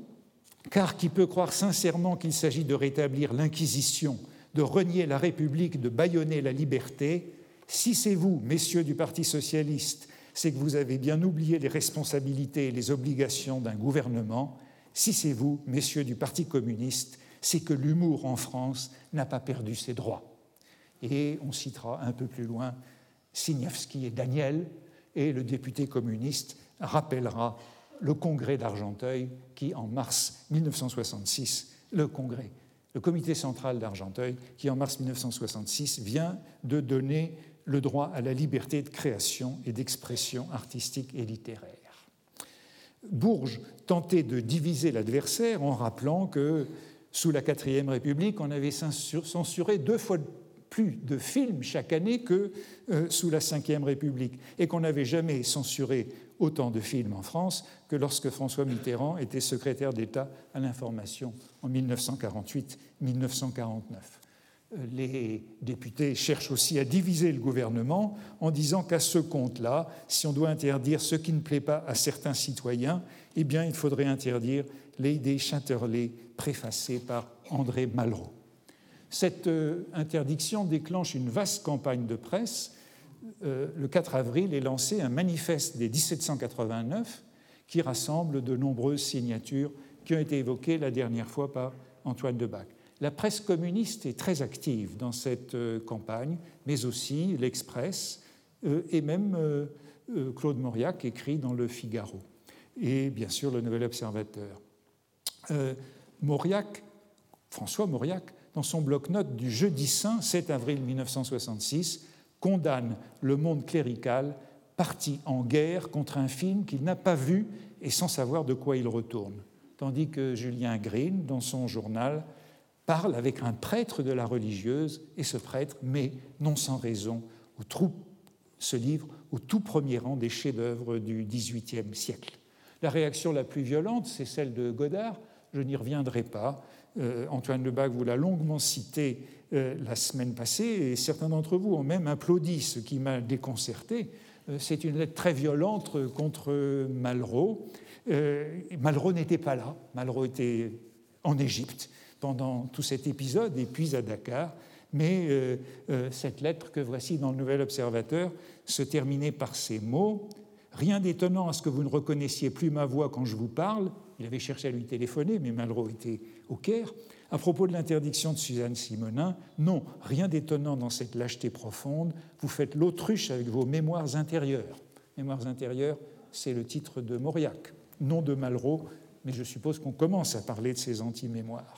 car qui peut croire sincèrement qu'il s'agit de rétablir l'Inquisition, de renier la République, de bâillonner la liberté, si c'est vous, messieurs du Parti socialiste, c'est que vous avez bien oublié les responsabilités et les obligations d'un gouvernement, si c'est vous, messieurs du Parti communiste, c'est que l'humour en France n'a pas perdu ses droits. Et on citera un peu plus loin Signavski et Daniel, et le député communiste rappellera le congrès d'Argenteuil qui, en mars 1966, le congrès, le comité central d'Argenteuil, qui en mars 1966 vient de donner le droit à la liberté de création et d'expression artistique et littéraire. Bourges tentait de diviser l'adversaire en rappelant que sous la quatrième République, on avait censuré deux fois plus de films chaque année que euh, sous la Ve République, et qu'on n'avait jamais censuré autant de films en France que lorsque François Mitterrand était secrétaire d'État à l'information en 1948-1949. les députés cherchent aussi à diviser le gouvernement en disant qu'à ce compte-là, si on doit interdire ce qui ne plaît pas à certains citoyens, eh bien, il faudrait interdire les idées Chatterley préfacées par André Malraux. Cette euh, interdiction déclenche une vaste campagne de presse. Euh, le 4 avril est lancé un manifeste des 1789 qui rassemble de nombreuses signatures qui ont été évoquées la dernière fois par Antoine Debac. La presse communiste est très active dans cette euh, campagne, mais aussi l'Express et même Claude Mauriac écrit dans le Figaro et bien sûr le Nouvel Observateur. Mauriac, François Mauriac, dans son bloc-notes du jeudi saint 7 avril 1966, condamne le monde clérical parti en guerre contre un film qu'il n'a pas vu et sans savoir de quoi il retourne. Tandis que Julien Green, dans son journal, parle avec un prêtre de la religieuse et ce prêtre met, non sans raison, ce livre au tout premier rang des chefs-d'œuvre du XVIIIe siècle. La réaction la plus violente, c'est celle de Godard. Je n'y reviendrai pas. Euh, Antoine Lebac vous l'a longuement cité euh, la semaine passée, et certains d'entre vous ont même applaudi, ce qui m'a déconcerté. Euh, c'est une lettre très violente contre Malraux. Malraux n'était pas là, Malraux était en Égypte pendant tout cet épisode, et puis à Dakar. Mais cette lettre que voici dans le Nouvel Observateur se terminait par ces mots Rien d'étonnant à ce que vous ne reconnaissiez plus ma voix quand je vous parle. Il avait cherché à lui téléphoner, mais Malraux était au Caire. À propos de l'interdiction de Suzanne Simonin, non, rien d'étonnant dans cette lâcheté profonde. Vous faites l'autruche avec vos mémoires intérieures. Mémoires intérieures, c'est le titre de Mauriac, non de Malraux, mais je suppose qu'on commence à parler de ces anti-mémoires.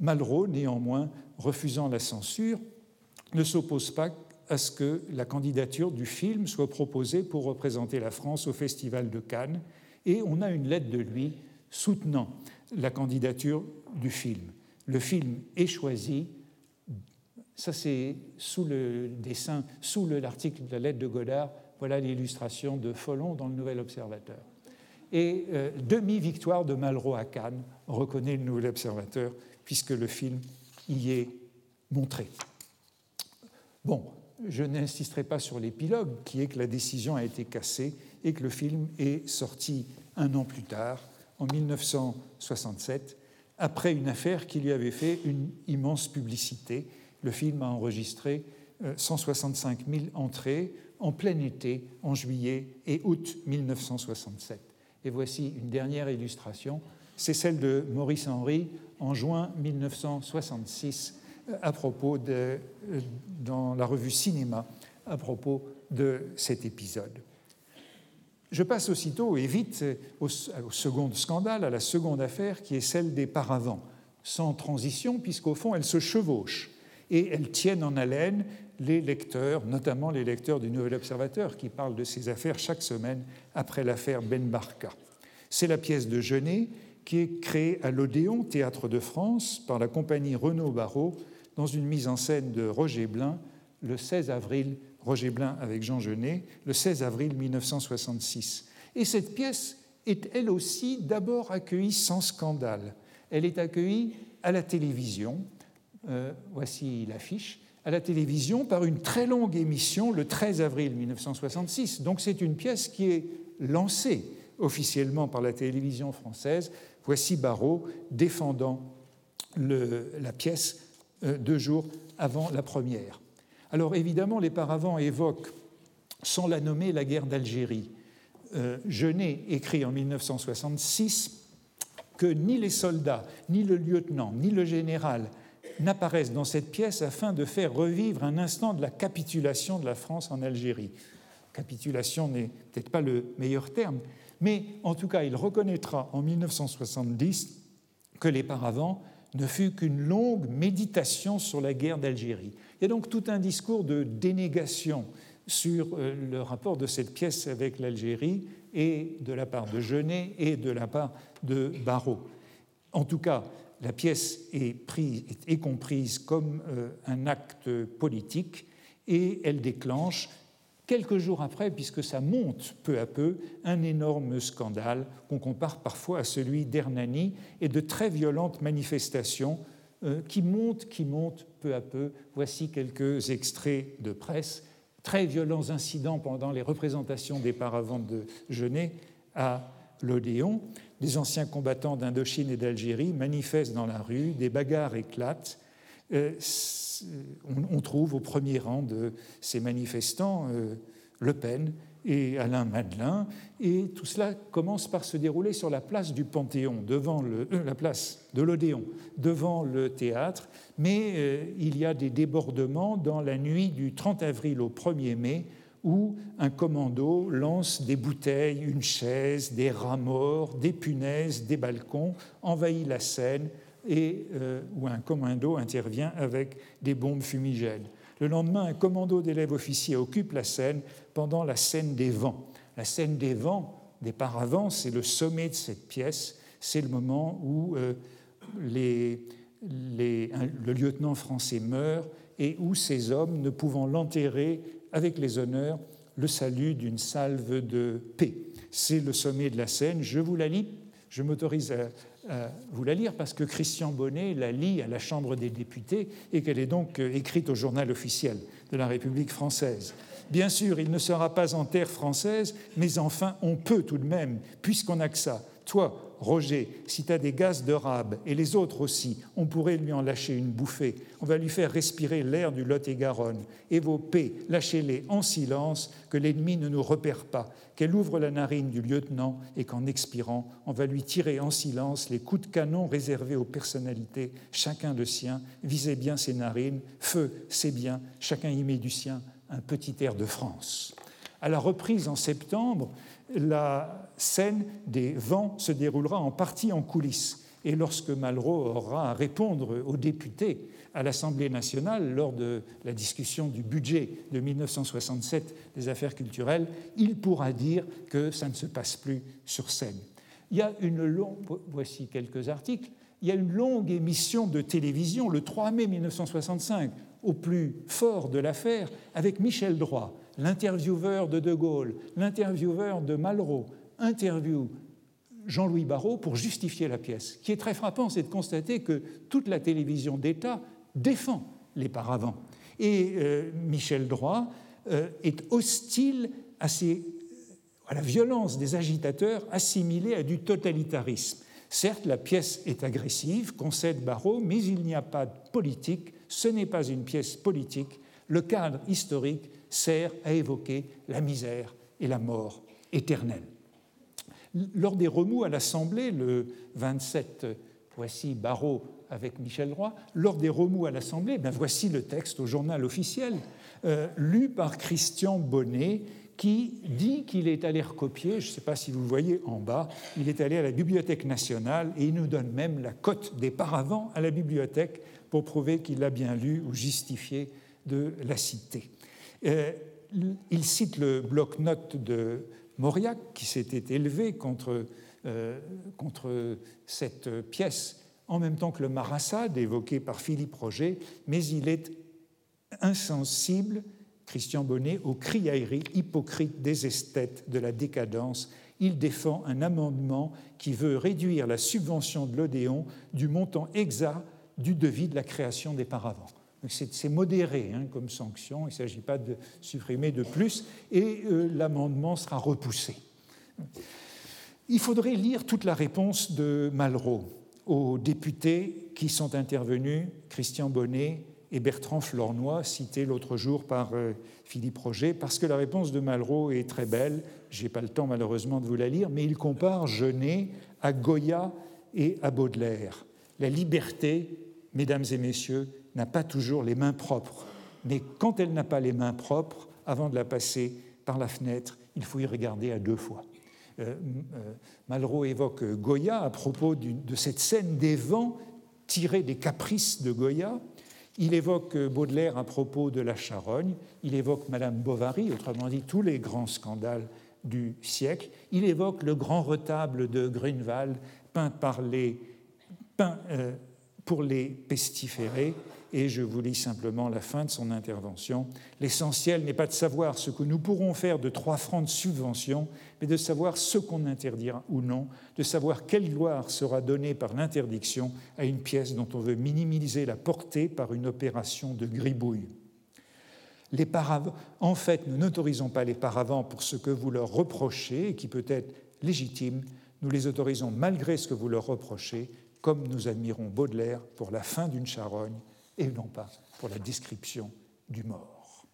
Malraux, néanmoins, refusant la censure, ne s'oppose pas à ce que la candidature du film soit proposée pour représenter la France au Festival de Cannes, et on a une lettre de lui soutenant la candidature du film. Le film est choisi, ça c'est sous le dessin, sous l'article de la lettre de Godard, voilà l'illustration de Follon dans le Nouvel Observateur. Et euh, demi-victoire de Malraux à Cannes, reconnaît le Nouvel Observateur, puisque le film y est montré. Bon, je n'insisterai pas sur l'épilogue, qui est que la décision a été cassée et que le film est sorti un an plus tard, en 1967, après une affaire qui lui avait fait une immense publicité. Le film a enregistré 165 euh, 000 entrées en plein été, en juillet et août 1967. Et voici une dernière illustration, c'est celle de Maurice Henry en juin 1966 euh, à propos de, dans la revue Cinéma à propos de cet épisode. Je passe aussitôt et vite au, second scandale, à la seconde affaire, qui est celle des paravents, sans transition, puisqu'au fond, elles se chevauchent et elles tiennent en haleine les lecteurs, notamment les lecteurs du Nouvel Observateur, qui parlent de ces affaires chaque semaine après l'affaire Ben Barka. C'est la pièce de Genet qui est créée à l'Odéon, Théâtre de France, par la compagnie Renaud Barrault, dans une mise en scène de Roger Blin, le 16 avril Roger Blin avec Jean Genet, le 16 avril 1966. Et cette pièce est elle aussi d'abord accueillie sans scandale. Elle est accueillie à la télévision, euh, voici l'affiche, à la télévision par une très longue émission le 13 avril 1966. Donc c'est une pièce qui est lancée officiellement par la télévision française. Voici Barrault défendant la pièce deux jours avant la première. Alors évidemment, les paravents évoquent, sans la nommer, la guerre d'Algérie. Euh, Genet écrit en 1966 que ni les soldats, ni le lieutenant, ni le général n'apparaissent dans cette pièce afin de faire revivre un instant de la capitulation de la France en Algérie. Capitulation n'est peut-être pas le meilleur terme, mais en tout cas, il reconnaîtra en 1970 que les paravents ne fut qu'une longue méditation sur la guerre d'Algérie. Il y a donc tout un discours de dénégation sur euh, le rapport de cette pièce avec l'Algérie et de la part de Genet et de la part de Barrault. En tout cas, la pièce est, est comprise comme euh, un acte politique et elle déclenche quelques jours après, puisque ça monte peu à peu, un énorme scandale qu'on compare parfois à celui d'Hernani et de très violentes manifestations euh, qui monte, qui monte peu à peu. Voici quelques extraits de presse. Très violents incidents pendant les représentations des paravents de Genet à l'Odéon. Des anciens combattants d'Indochine et d'Algérie manifestent dans la rue, des bagarres éclatent. Euh, on, trouve au premier rang de ces manifestants euh, Le Pen et Alain Madelin, et tout cela commence par se dérouler sur la place du Panthéon, devant euh, la place de l'Odéon, devant le théâtre, mais il y a des débordements dans la nuit du 30 avril au 1er mai, où un commando lance des bouteilles, une chaise, des rats morts, des punaises, des balcons, envahit la scène, et euh, où un commando intervient avec des bombes fumigènes. Le lendemain, un commando d'élèves officiers occupe la scène pendant la scène des vents. La scène des vents, des paravents, c'est le sommet de cette pièce. C'est le moment où euh, le lieutenant français meurt et où ces hommes, ne pouvant l'enterrer avec les honneurs, le saluent d'une salve de paix. C'est le sommet de la scène. Je vous la lis. Je m'autorise à, vous la lire parce que Christian Bonnet la lit à la Chambre des députés et qu'elle est donc euh, écrite au journal officiel de la République française. Bien sûr, il ne sera pas en terre française, mais enfin, on peut tout de même, puisqu'on n'a que ça. Toi, Roger, si tu as des gaz de rab, et les autres aussi, on pourrait lui en lâcher une bouffée. On va lui faire respirer l'air du Lot-et-Garonne. Et vos paix, lâchez-les en silence, que l'ennemi ne nous repère pas, qu'elle ouvre la narine du lieutenant et qu'en expirant, on va lui tirer en silence les coups de canon réservés aux personnalités, chacun le sien. Visez bien ses narines. Feu, c'est bien, chacun y met du sien. Un petit air de France. À la reprise en septembre, la scène des vents se déroulera en partie en coulisses. Et lorsque Malraux aura à répondre aux députés à l'Assemblée nationale lors de la discussion du budget de 1967 des affaires culturelles, il pourra dire que ça ne se passe plus sur scène. Il y a une longue, voici quelques articles, il y a une longue émission de télévision le 3 mai 1965, au plus fort de l'affaire, avec Michel Droit, l'intervieweur de De Gaulle, l'intervieweur de Malraux, interview Jean-Louis Barrault pour justifier la pièce. Ce qui est très frappant, c'est de constater que toute la télévision d'État défend les paravents. Et euh, Michel Droit euh, est hostile à, à la violence des agitateurs assimilée à du totalitarisme. Certes, la pièce est agressive, concède Barrault, mais il n'y a pas de politique, ce n'est pas une pièce politique. Le cadre historique sert à évoquer la misère et la mort éternelle. Lors des remous à l'Assemblée, le 27, voici Barrault avec Michel Roy, lors des remous à l'Assemblée, ben voici le texte au journal officiel, euh, lu par Christian Bonnet, qui dit qu'il est allé recopier, je ne sais pas si vous le voyez en bas, il est allé à la Bibliothèque nationale et il nous donne même la cote des paravents à la bibliothèque pour prouver qu'il a bien lu ou justifié de la citer. Euh, il cite le bloc-notes de Mauriac qui s'était élevé contre, euh, contre cette pièce en même temps que le Marassade évoqué par Philippe Roger, mais il est insensible, Christian Bonnet, aux criailleries hypocrites des esthètes de la décadence. Il défend un amendement qui veut réduire la subvention de l'Odéon du montant exact du devis de la création des paravents. C'est modéré hein, comme sanction, il ne s'agit pas de supprimer de plus, et euh, l'amendement sera repoussé. Il faudrait lire toute la réponse de Malraux aux députés qui sont intervenus, Christian Bonnet et Bertrand Flornoy, cités l'autre jour par euh, Philippe Roger, parce que la réponse de Malraux est très belle. Je n'ai pas le temps malheureusement de vous la lire, mais il compare Genet à Goya et à Baudelaire. La liberté, mesdames et messieurs, n'a pas toujours les mains propres. Mais quand elle n'a pas les mains propres, avant de la passer par la fenêtre, il faut y regarder à deux fois. Euh, euh, Malraux évoque Goya à propos de cette scène des vents tirée des caprices de Goya. Il évoque Baudelaire à propos de la charogne. Il évoque Madame Bovary, autrement dit tous les grands scandales du siècle. Il évoque le grand retable de Grunewald peint, euh, pour les pestiférés et je vous lis simplement la fin de son intervention. L'essentiel n'est pas de savoir ce que nous pourrons faire de trois francs de subvention, mais de savoir ce qu'on interdira ou non, de savoir quelle gloire sera donnée par l'interdiction à une pièce dont on veut minimiser la portée par une opération de gribouille. Les en fait, nous n'autorisons pas les paravents pour ce que vous leur reprochez et qui peut être légitime. Nous les autorisons malgré ce que vous leur reprochez, comme nous admirons Baudelaire pour la fin d'une charogne et non pas pour la description du mort.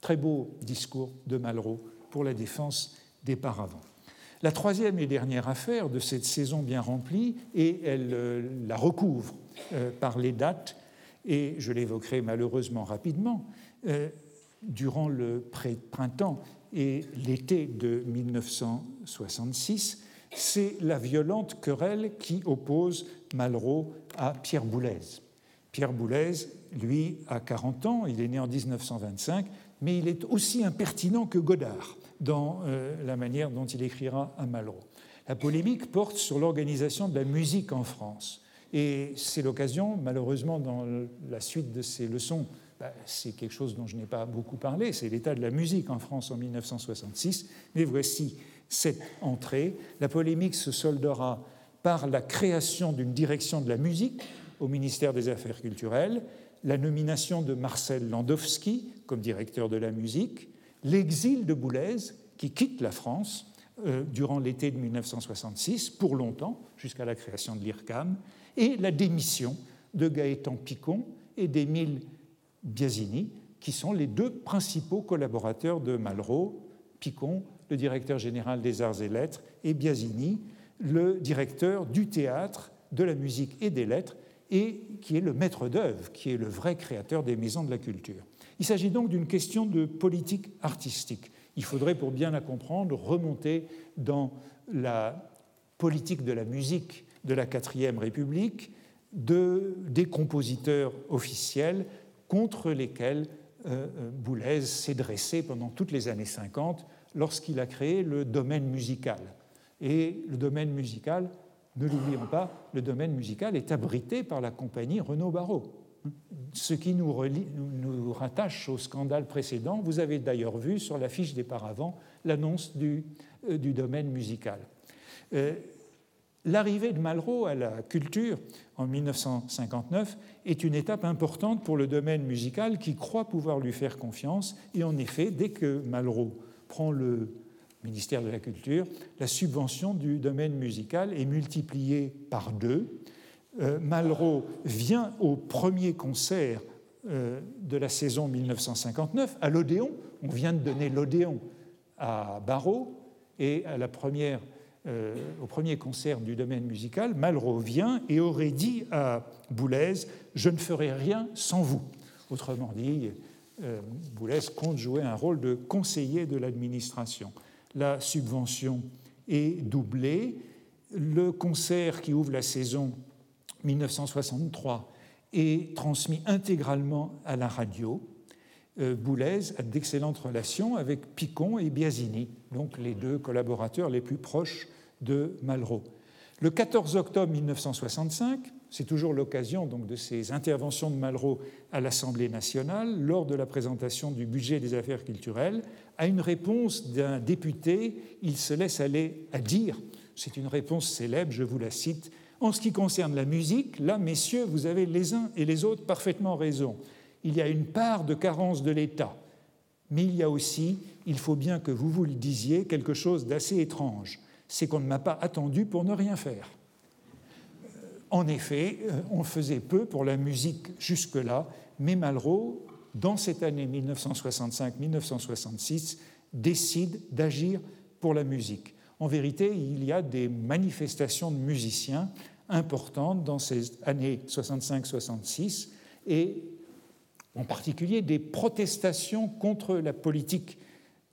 Très beau discours de Malraux pour la défense des paravents. La troisième et dernière affaire de cette saison bien remplie, et elle euh, la recouvre euh, par les dates, et je l'évoquerai malheureusement rapidement, euh, durant le printemps et l'été de 1966, c'est la violente querelle qui oppose Malraux à Pierre Boulez. Pierre Boulez, lui, a 40 ans, il est né en 1925, mais il est aussi impertinent que Godard dans euh, la manière dont il écrira à Malraux. La polémique porte sur l'organisation de la musique en France. Et c'est l'occasion, malheureusement, dans la suite de ces leçons, bah, c'est quelque chose dont je n'ai pas beaucoup parlé, c'est l'état de la musique en France en 1966, mais voici cette entrée. La polémique se soldera par la création d'une direction de la musique au ministère des Affaires culturelles, la nomination de Marcel Landowski comme directeur de la musique, l'exil de Boulez qui quitte la France euh, durant l'été de 1966 pour longtemps, jusqu'à la création de l'IRCAM, et la démission de Gaëtan Picon et d'Émile Biasini, qui sont les deux principaux collaborateurs de Malraux, Picon le directeur général des arts et lettres, et Biasini, le directeur du théâtre, de la musique et des lettres, et qui est le maître d'œuvre, qui est le vrai créateur des maisons de la culture. Il s'agit donc d'une question de politique artistique. Il faudrait, pour bien la comprendre, remonter dans la politique de la musique de la quatrième République, de, des compositeurs officiels contre lesquels euh, euh, Boulez s'est dressé pendant toutes les années 50 lorsqu'il a créé le domaine musical. Et le domaine musical, ne l'oublions pas, le domaine musical est abrité par la compagnie Renault-Barreau. Ce qui nous, nous, rattache au scandale précédent, vous avez d'ailleurs vu sur l'affiche des paravents l'annonce du, euh, domaine musical. Euh, L'arrivée de Malraux à la culture en 1959 est une étape importante pour le domaine musical qui croit pouvoir lui faire confiance. Et en effet, dès que Malraux prend le ministère de la Culture, la subvention du domaine musical est multipliée par deux. Euh, Malraux vient au premier concert euh, de la saison 1959 à l'Odéon. On vient de donner l'Odéon à Barrault et à la première, euh, au premier concert du domaine musical, Malraux vient et aurait dit à Boulez Je ne ferai rien sans vous. Autrement dit, Boulez compte jouer un rôle de conseiller de l'administration. La subvention est doublée. Le concert qui ouvre la saison 1963 est transmis intégralement à la radio. Euh, Boulez a d'excellentes relations avec Picon et Biasini, donc les deux collaborateurs les plus proches de Malraux. Le 14 octobre 1965, c'est toujours l'occasion donc de ces interventions de Malraux à l'Assemblée nationale lors de la présentation du budget des affaires culturelles. À une réponse d'un député, il se laisse aller à dire, c'est une réponse célèbre, je vous la cite, en ce qui concerne la musique, là, messieurs, vous avez les uns et les autres parfaitement raison. Il y a une part de carence de l'État, mais il y a aussi, il faut bien que vous vous le disiez, quelque chose d'assez étrange, c'est qu'on ne m'a pas attendu pour ne rien faire. En effet, euh, on faisait peu pour la musique jusque-là, mais Malraux, dans cette année 1965-1966, décide d'agir pour la musique. En vérité, il y a des manifestations de musiciens importantes dans ces années 65-66 et en particulier des protestations contre la politique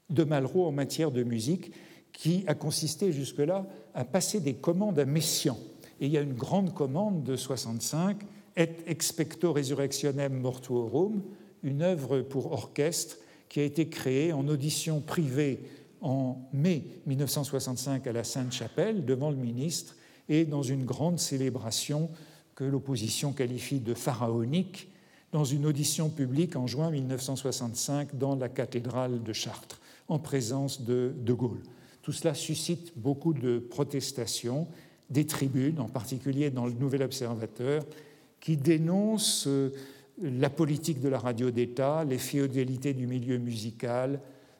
de Malraux en matière de musique qui a consisté jusque-là à passer des commandes à Messiaen et il y a une grande commande de 65, Et expecto resurrectionem mortuorum, une œuvre pour orchestre qui a été créée en audition privée en mai 1965 à la Sainte-Chapelle devant le ministre et dans une grande célébration que l'opposition qualifie de pharaonique dans une audition publique en juin 1965 dans la cathédrale de Chartres, en présence de De Gaulle. Tout cela suscite beaucoup de protestations, des tribunes, en particulier dans le Nouvel Observateur, qui dénoncent euh, la politique de la radio d'État, les féodalités du milieu musical,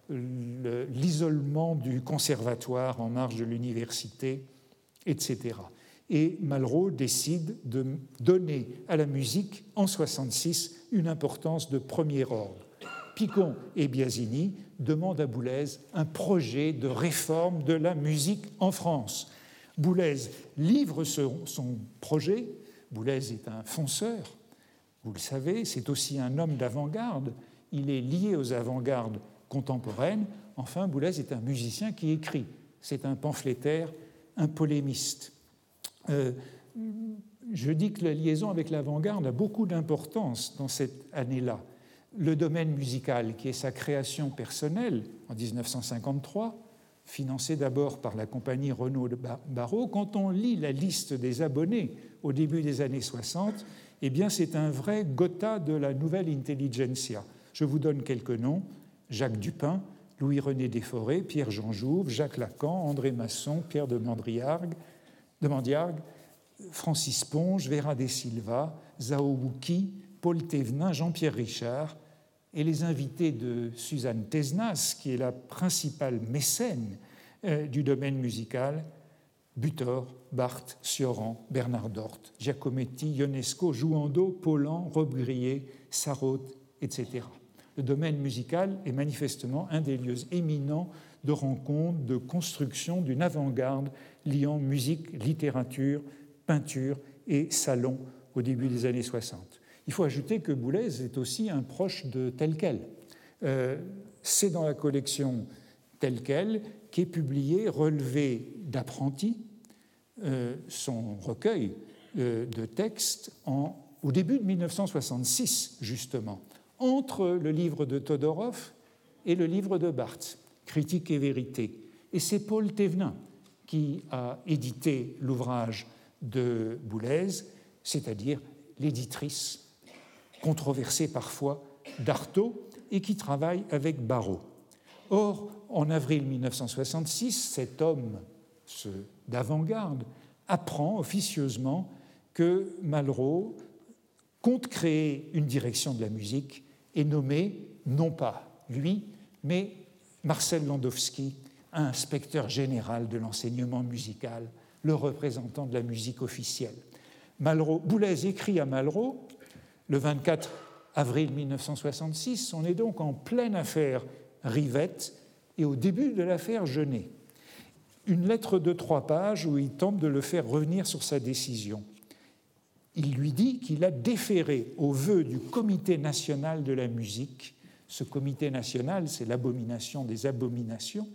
l'isolement du conservatoire en marge de l'université, etc. Et Malraux décide de donner à la musique, en 66, une importance de premier ordre. Picon et Biasini demandent à Boulez un projet de réforme de la musique en France. Boulez livre son projet. Boulez est un fonceur, vous le savez, c'est aussi un homme d'avant-garde. Il est lié aux avant-gardes contemporaines. Enfin, Boulez est un musicien qui écrit. C'est un pamphlétaire, un polémiste. Euh, je dis que la liaison avec l'avant-garde a beaucoup d'importance dans cette année-là. Le domaine musical, qui est sa création personnelle en 1953, financé d'abord par la compagnie Renault de Barreau, quand on lit la liste des abonnés au début des années 60, eh bien c'est un vrai Gotha de la nouvelle intelligentsia. Je vous donne quelques noms Jacques Dupin, Louis-René Desforêts, Pierre-Jean Jouve, Jacques Lacan, André Masson, Pierre de Mandiargue, de Mandiargue Francis Ponge, Vera De Silva, Wuki, Paul Thévenin, Jean-Pierre Richard, et les invités de Suzanne Tesnas, qui est la principale mécène euh, du domaine musical, Butor, Barthes, Sioran, Bernard Dort, Giacometti, Ionesco, Jouando, Paulan, Robbe-Grillet, Sarraute, etc. Le domaine musical est manifestement un des lieux éminents de rencontre, de construction d'une avant-garde liant musique, littérature, peinture et salon au début des années 60. Il faut ajouter que Boulez est aussi un proche de tel quel. Euh, c'est dans la collection tel quel qu'est publié Relevé d'apprentis, euh, son recueil euh, de textes au début de 1966, justement, entre le livre de Todorov et le livre de Barthes, Critique et vérité. Et c'est Paul Thévenin qui a édité l'ouvrage de Boulez, c'est-à-dire l'éditrice, controversée parfois, d'Artaud, et qui travaille avec Barrault. Or, en avril 1966, cet homme d'avant-garde apprend officieusement que Malraux compte créer une direction de la musique et nommer non pas lui, mais Marcel Landowski, inspecteur général de l'enseignement musical, le représentant de la musique officielle. Malraux, Boulez écrit à Malraux le 24 avril 1966. On est donc en pleine affaire Rivette et au début de l'affaire Genet. Une lettre de trois pages où il tente de le faire revenir sur sa décision. Il lui dit qu'il a déféré au vœu du Comité national de la musique. Ce comité national, c'est l'abomination des abominations.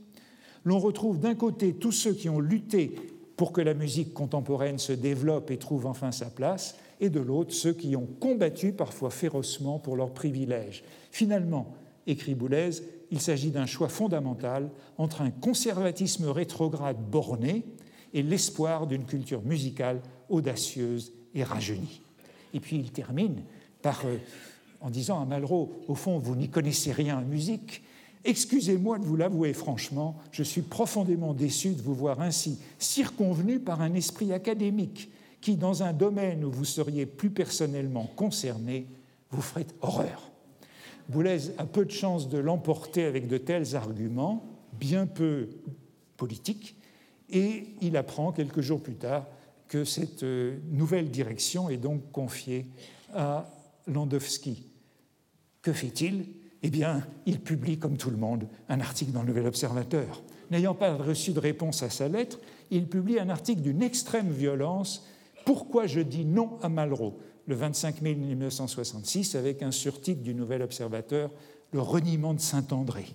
L'on retrouve d'un côté tous ceux qui ont lutté pour que la musique contemporaine se développe et trouve enfin sa place, et de l'autre ceux qui ont combattu parfois férocement pour leurs privilèges. Finalement, écrit Boulez, il s'agit d'un choix fondamental entre un conservatisme rétrograde borné et l'espoir d'une culture musicale audacieuse et rajeunie. Et puis il termine par, euh, en disant à Malraux, au fond, vous n'y connaissez rien en musique, Excusez-moi de vous l'avouer franchement, je suis profondément déçu de vous voir ainsi circonvenu par un esprit académique qui, dans un domaine où vous seriez plus personnellement concerné, vous ferait horreur. Boulez a peu de chances de l'emporter avec de tels arguments, bien peu politiques, et il apprend quelques jours plus tard que cette euh, nouvelle direction est donc confiée à Landowski. Que fait-il? Eh bien, il publie, comme tout le monde, un article dans le Nouvel Observateur. N'ayant pas reçu de réponse à sa lettre, il publie un article d'une extrême violence Pourquoi je dis non à Malraux le 25 mai 1966 avec un surtitre du Nouvel Observateur, Le reniement de Saint-André?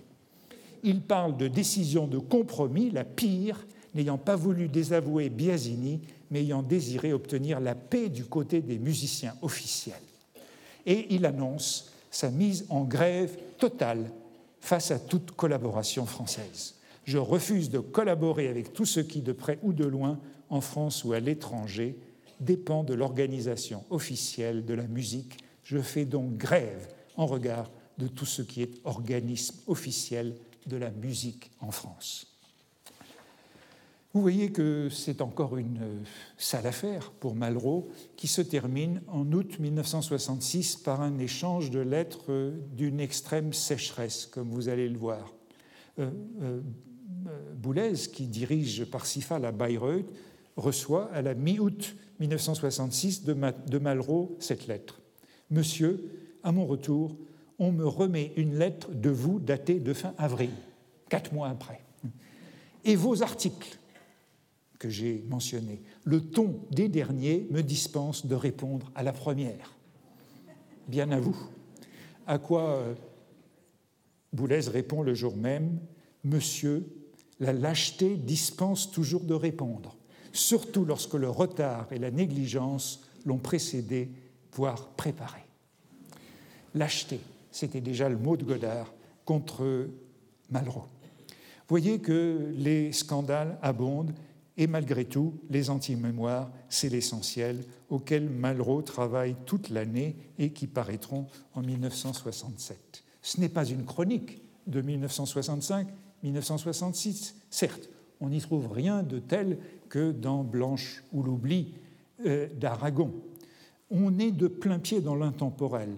Il parle de décision de compromis, la pire, n'ayant pas voulu désavouer Biasini, mais ayant désiré obtenir la paix du côté des musiciens officiels. Et il annonce sa mise en grève totale face à toute collaboration française. Je refuse de collaborer avec tout ce qui, de près ou de loin, en France ou à l'étranger, dépend de l'organisation officielle de la musique Je fais donc grève en regard de tout ce qui est organisme officiel de la musique en France. Vous voyez que c'est encore une sale affaire pour Malraux qui se termine en août 1966 par un échange de lettres d'une extrême sécheresse, comme vous allez le voir. Euh, euh, Boulez, qui dirige Parsifal à Bayreuth, reçoit à la mi-août 1966 de Malraux cette lettre. Monsieur, à mon retour, on me remet une lettre de vous datée de fin avril, quatre mois après. Et vos articles que j'ai mentionnés, le ton des derniers me dispense de répondre à la première. Bien à vous. À quoi euh, Boulez répond le jour même Monsieur, la lâcheté dispense toujours de répondre, surtout lorsque le retard et la négligence l'ont précédé, voire préparé. Lâcheté, c'était déjà le mot de Godard contre Malraux. Voyez que les scandales abondent et malgré tout, les anti-mémoires, c'est l'essentiel, auquel Malraux travaille toute l'année et qui paraîtront en 1967. Ce n'est pas une chronique de 1965-1966, certes, on n'y trouve rien de tel que dans Blanche ou l'oubli euh, d'Aragon. On est de plein pied dans l'intemporel.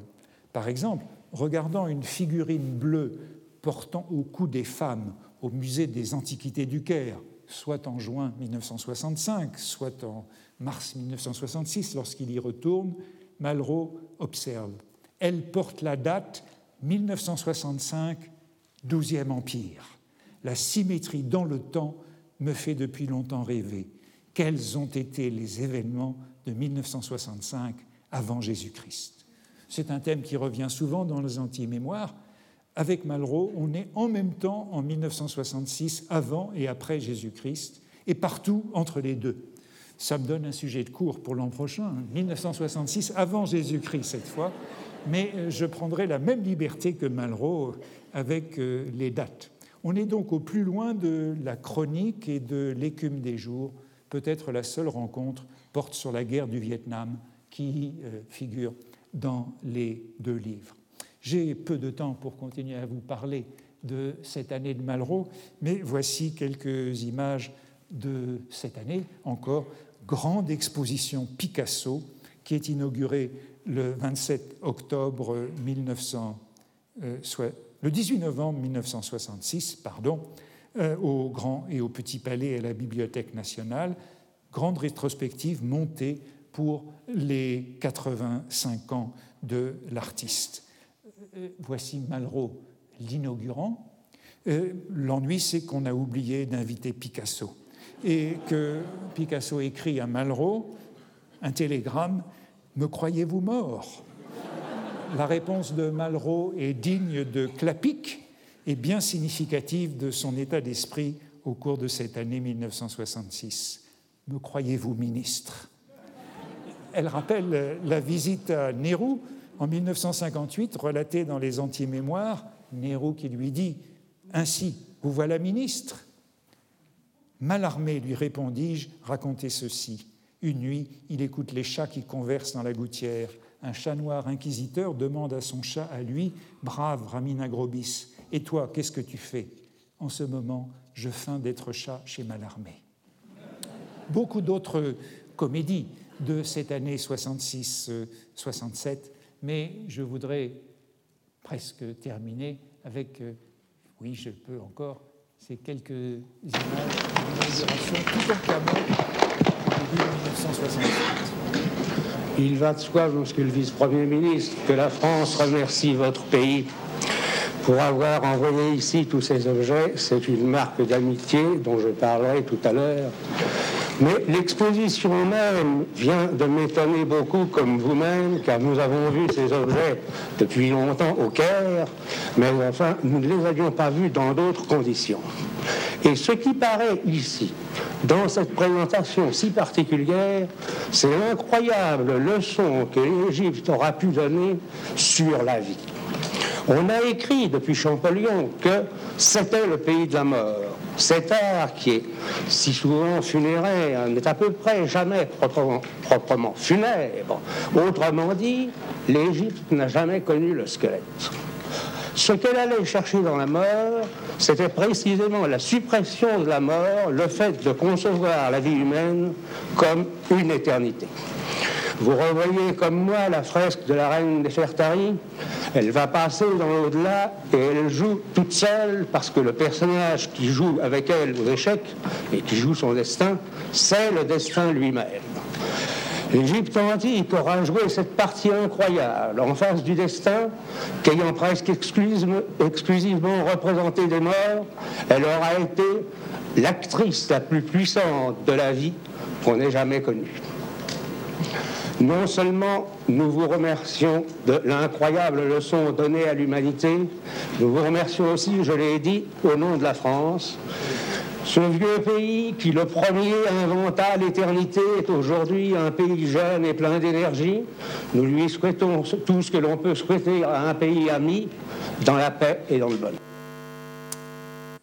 Par exemple, regardant une figurine bleue portant au cou des femmes au musée des Antiquités du Caire, soit en juin 1965, soit en mars 1966, lorsqu'il y retourne, Malraux observe. Elle porte la date 1965, 12e Empire. La symétrie dans le temps me fait depuis longtemps rêver. Quels ont été les événements de 1965 avant Jésus-Christ? C'est un thème qui revient souvent dans les anti-mémoires. Avec Malraux, on est en même temps en 1966, avant et après Jésus-Christ, et partout entre les deux. Ça me donne un sujet de cours pour l'an prochain, 1966, avant Jésus-Christ cette fois, mais euh, je prendrai la même liberté que Malraux avec euh, les dates. On est donc au plus loin de la chronique et de l'écume des jours. Peut-être la seule rencontre porte sur la guerre du Vietnam qui euh, figure dans les deux livres. J'ai peu de temps pour continuer à vous parler de cette année de Malraux, mais voici quelques images de cette année encore. Grande exposition Picasso qui est inaugurée le 27 octobre 1900, euh, le 18 novembre 1966, pardon, euh, au Grand et au Petit Palais à la Bibliothèque nationale. Grande rétrospective montée pour les 85 ans de l'artiste. Euh, voici Malraux, l'inaugurant. Euh, l'ennui, c'est qu'on a oublié d'inviter Picasso. Et que Picasso écrit à Malraux un télégramme Me croyez-vous mort? La réponse de Malraux est digne de Clapic et bien significative de son état d'esprit au cours de cette année 1966. Me croyez-vous ministre? Elle rappelle la visite à Nehru en 1958, relatée dans les anti-mémoires. Nehru qui lui dit Ainsi, vous voilà ministre? Mal armé, lui répondis-je, racontez ceci. Une nuit, il écoute les chats qui conversent dans la gouttière. Un chat noir inquisiteur demande à son chat, à lui, Brave Ramin Agrobis, et toi, qu'est-ce que tu fais? En ce moment, je feins d'être chat chez Malarmé. Beaucoup d'autres comédies de cette année 66-67, mais je voudrais presque terminer avec, euh, oui, je peux encore, ces quelques images d'inauguration tout en début 1967. Il va de soi, monsieur le vice-premier ministre, que la France remercie votre pays pour avoir envoyé ici tous ces objets. C'est une marque d'amitié dont je parlerai tout à l'heure. Mais l'exposition même vient de m'étonner beaucoup, comme vous-même, car nous avons vu ces objets depuis longtemps au Caire, mais enfin, nous ne les avions pas vus dans d'autres conditions. Et ce qui paraît ici, dans cette présentation si particulière, c'est l'incroyable leçon que l'Égypte aura pu donner sur la vie. On a écrit depuis Champollion que c'était le pays de la mort. Cet art qui est si souvent funéraire n'est à peu près jamais proprement, funèbre. Autrement dit, l'Égypte n'a jamais connu le squelette. Ce qu'elle allait chercher dans la mort, c'était précisément la suppression de la mort, le fait de concevoir la vie humaine comme une éternité. Vous revoyez comme moi la fresque de la reine Nefertari. Elle va passer dans l'au-delà et elle joue toute seule parce que le personnage qui joue avec elle aux échecs et qui joue son destin, c'est le destin lui-même. L'Égypte antique aura joué cette partie incroyable en face du destin qu'ayant presque exclusivement représenté des morts, elle aura été l'actrice la plus puissante de la vie qu'on ait jamais connue. Non seulement nous vous remercions de l'incroyable leçon donnée à l'humanité, nous vous remercions aussi, je l'ai dit, au nom de la France. Ce vieux pays qui le premier inventa l'éternité est aujourd'hui un pays jeune et plein d'énergie. Nous lui souhaitons tout ce que l'on peut souhaiter à un pays ami, dans la paix et dans le bonheur.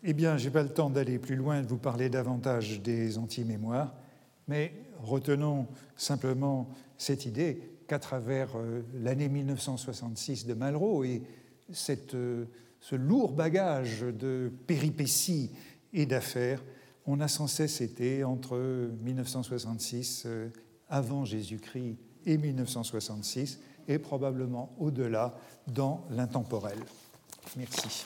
Eh bien, je n'ai pas le temps d'aller plus loin, de vous parler davantage des anti-mémoires, mais retenons simplement cette idée qu'à travers euh, l'année 1966 de Malraux et euh, ce lourd bagage de péripéties et d'affaires, on a sans cesse été entre 1966 euh, avant Jésus-Christ et 1966 et probablement au-delà dans l'intemporel. Merci.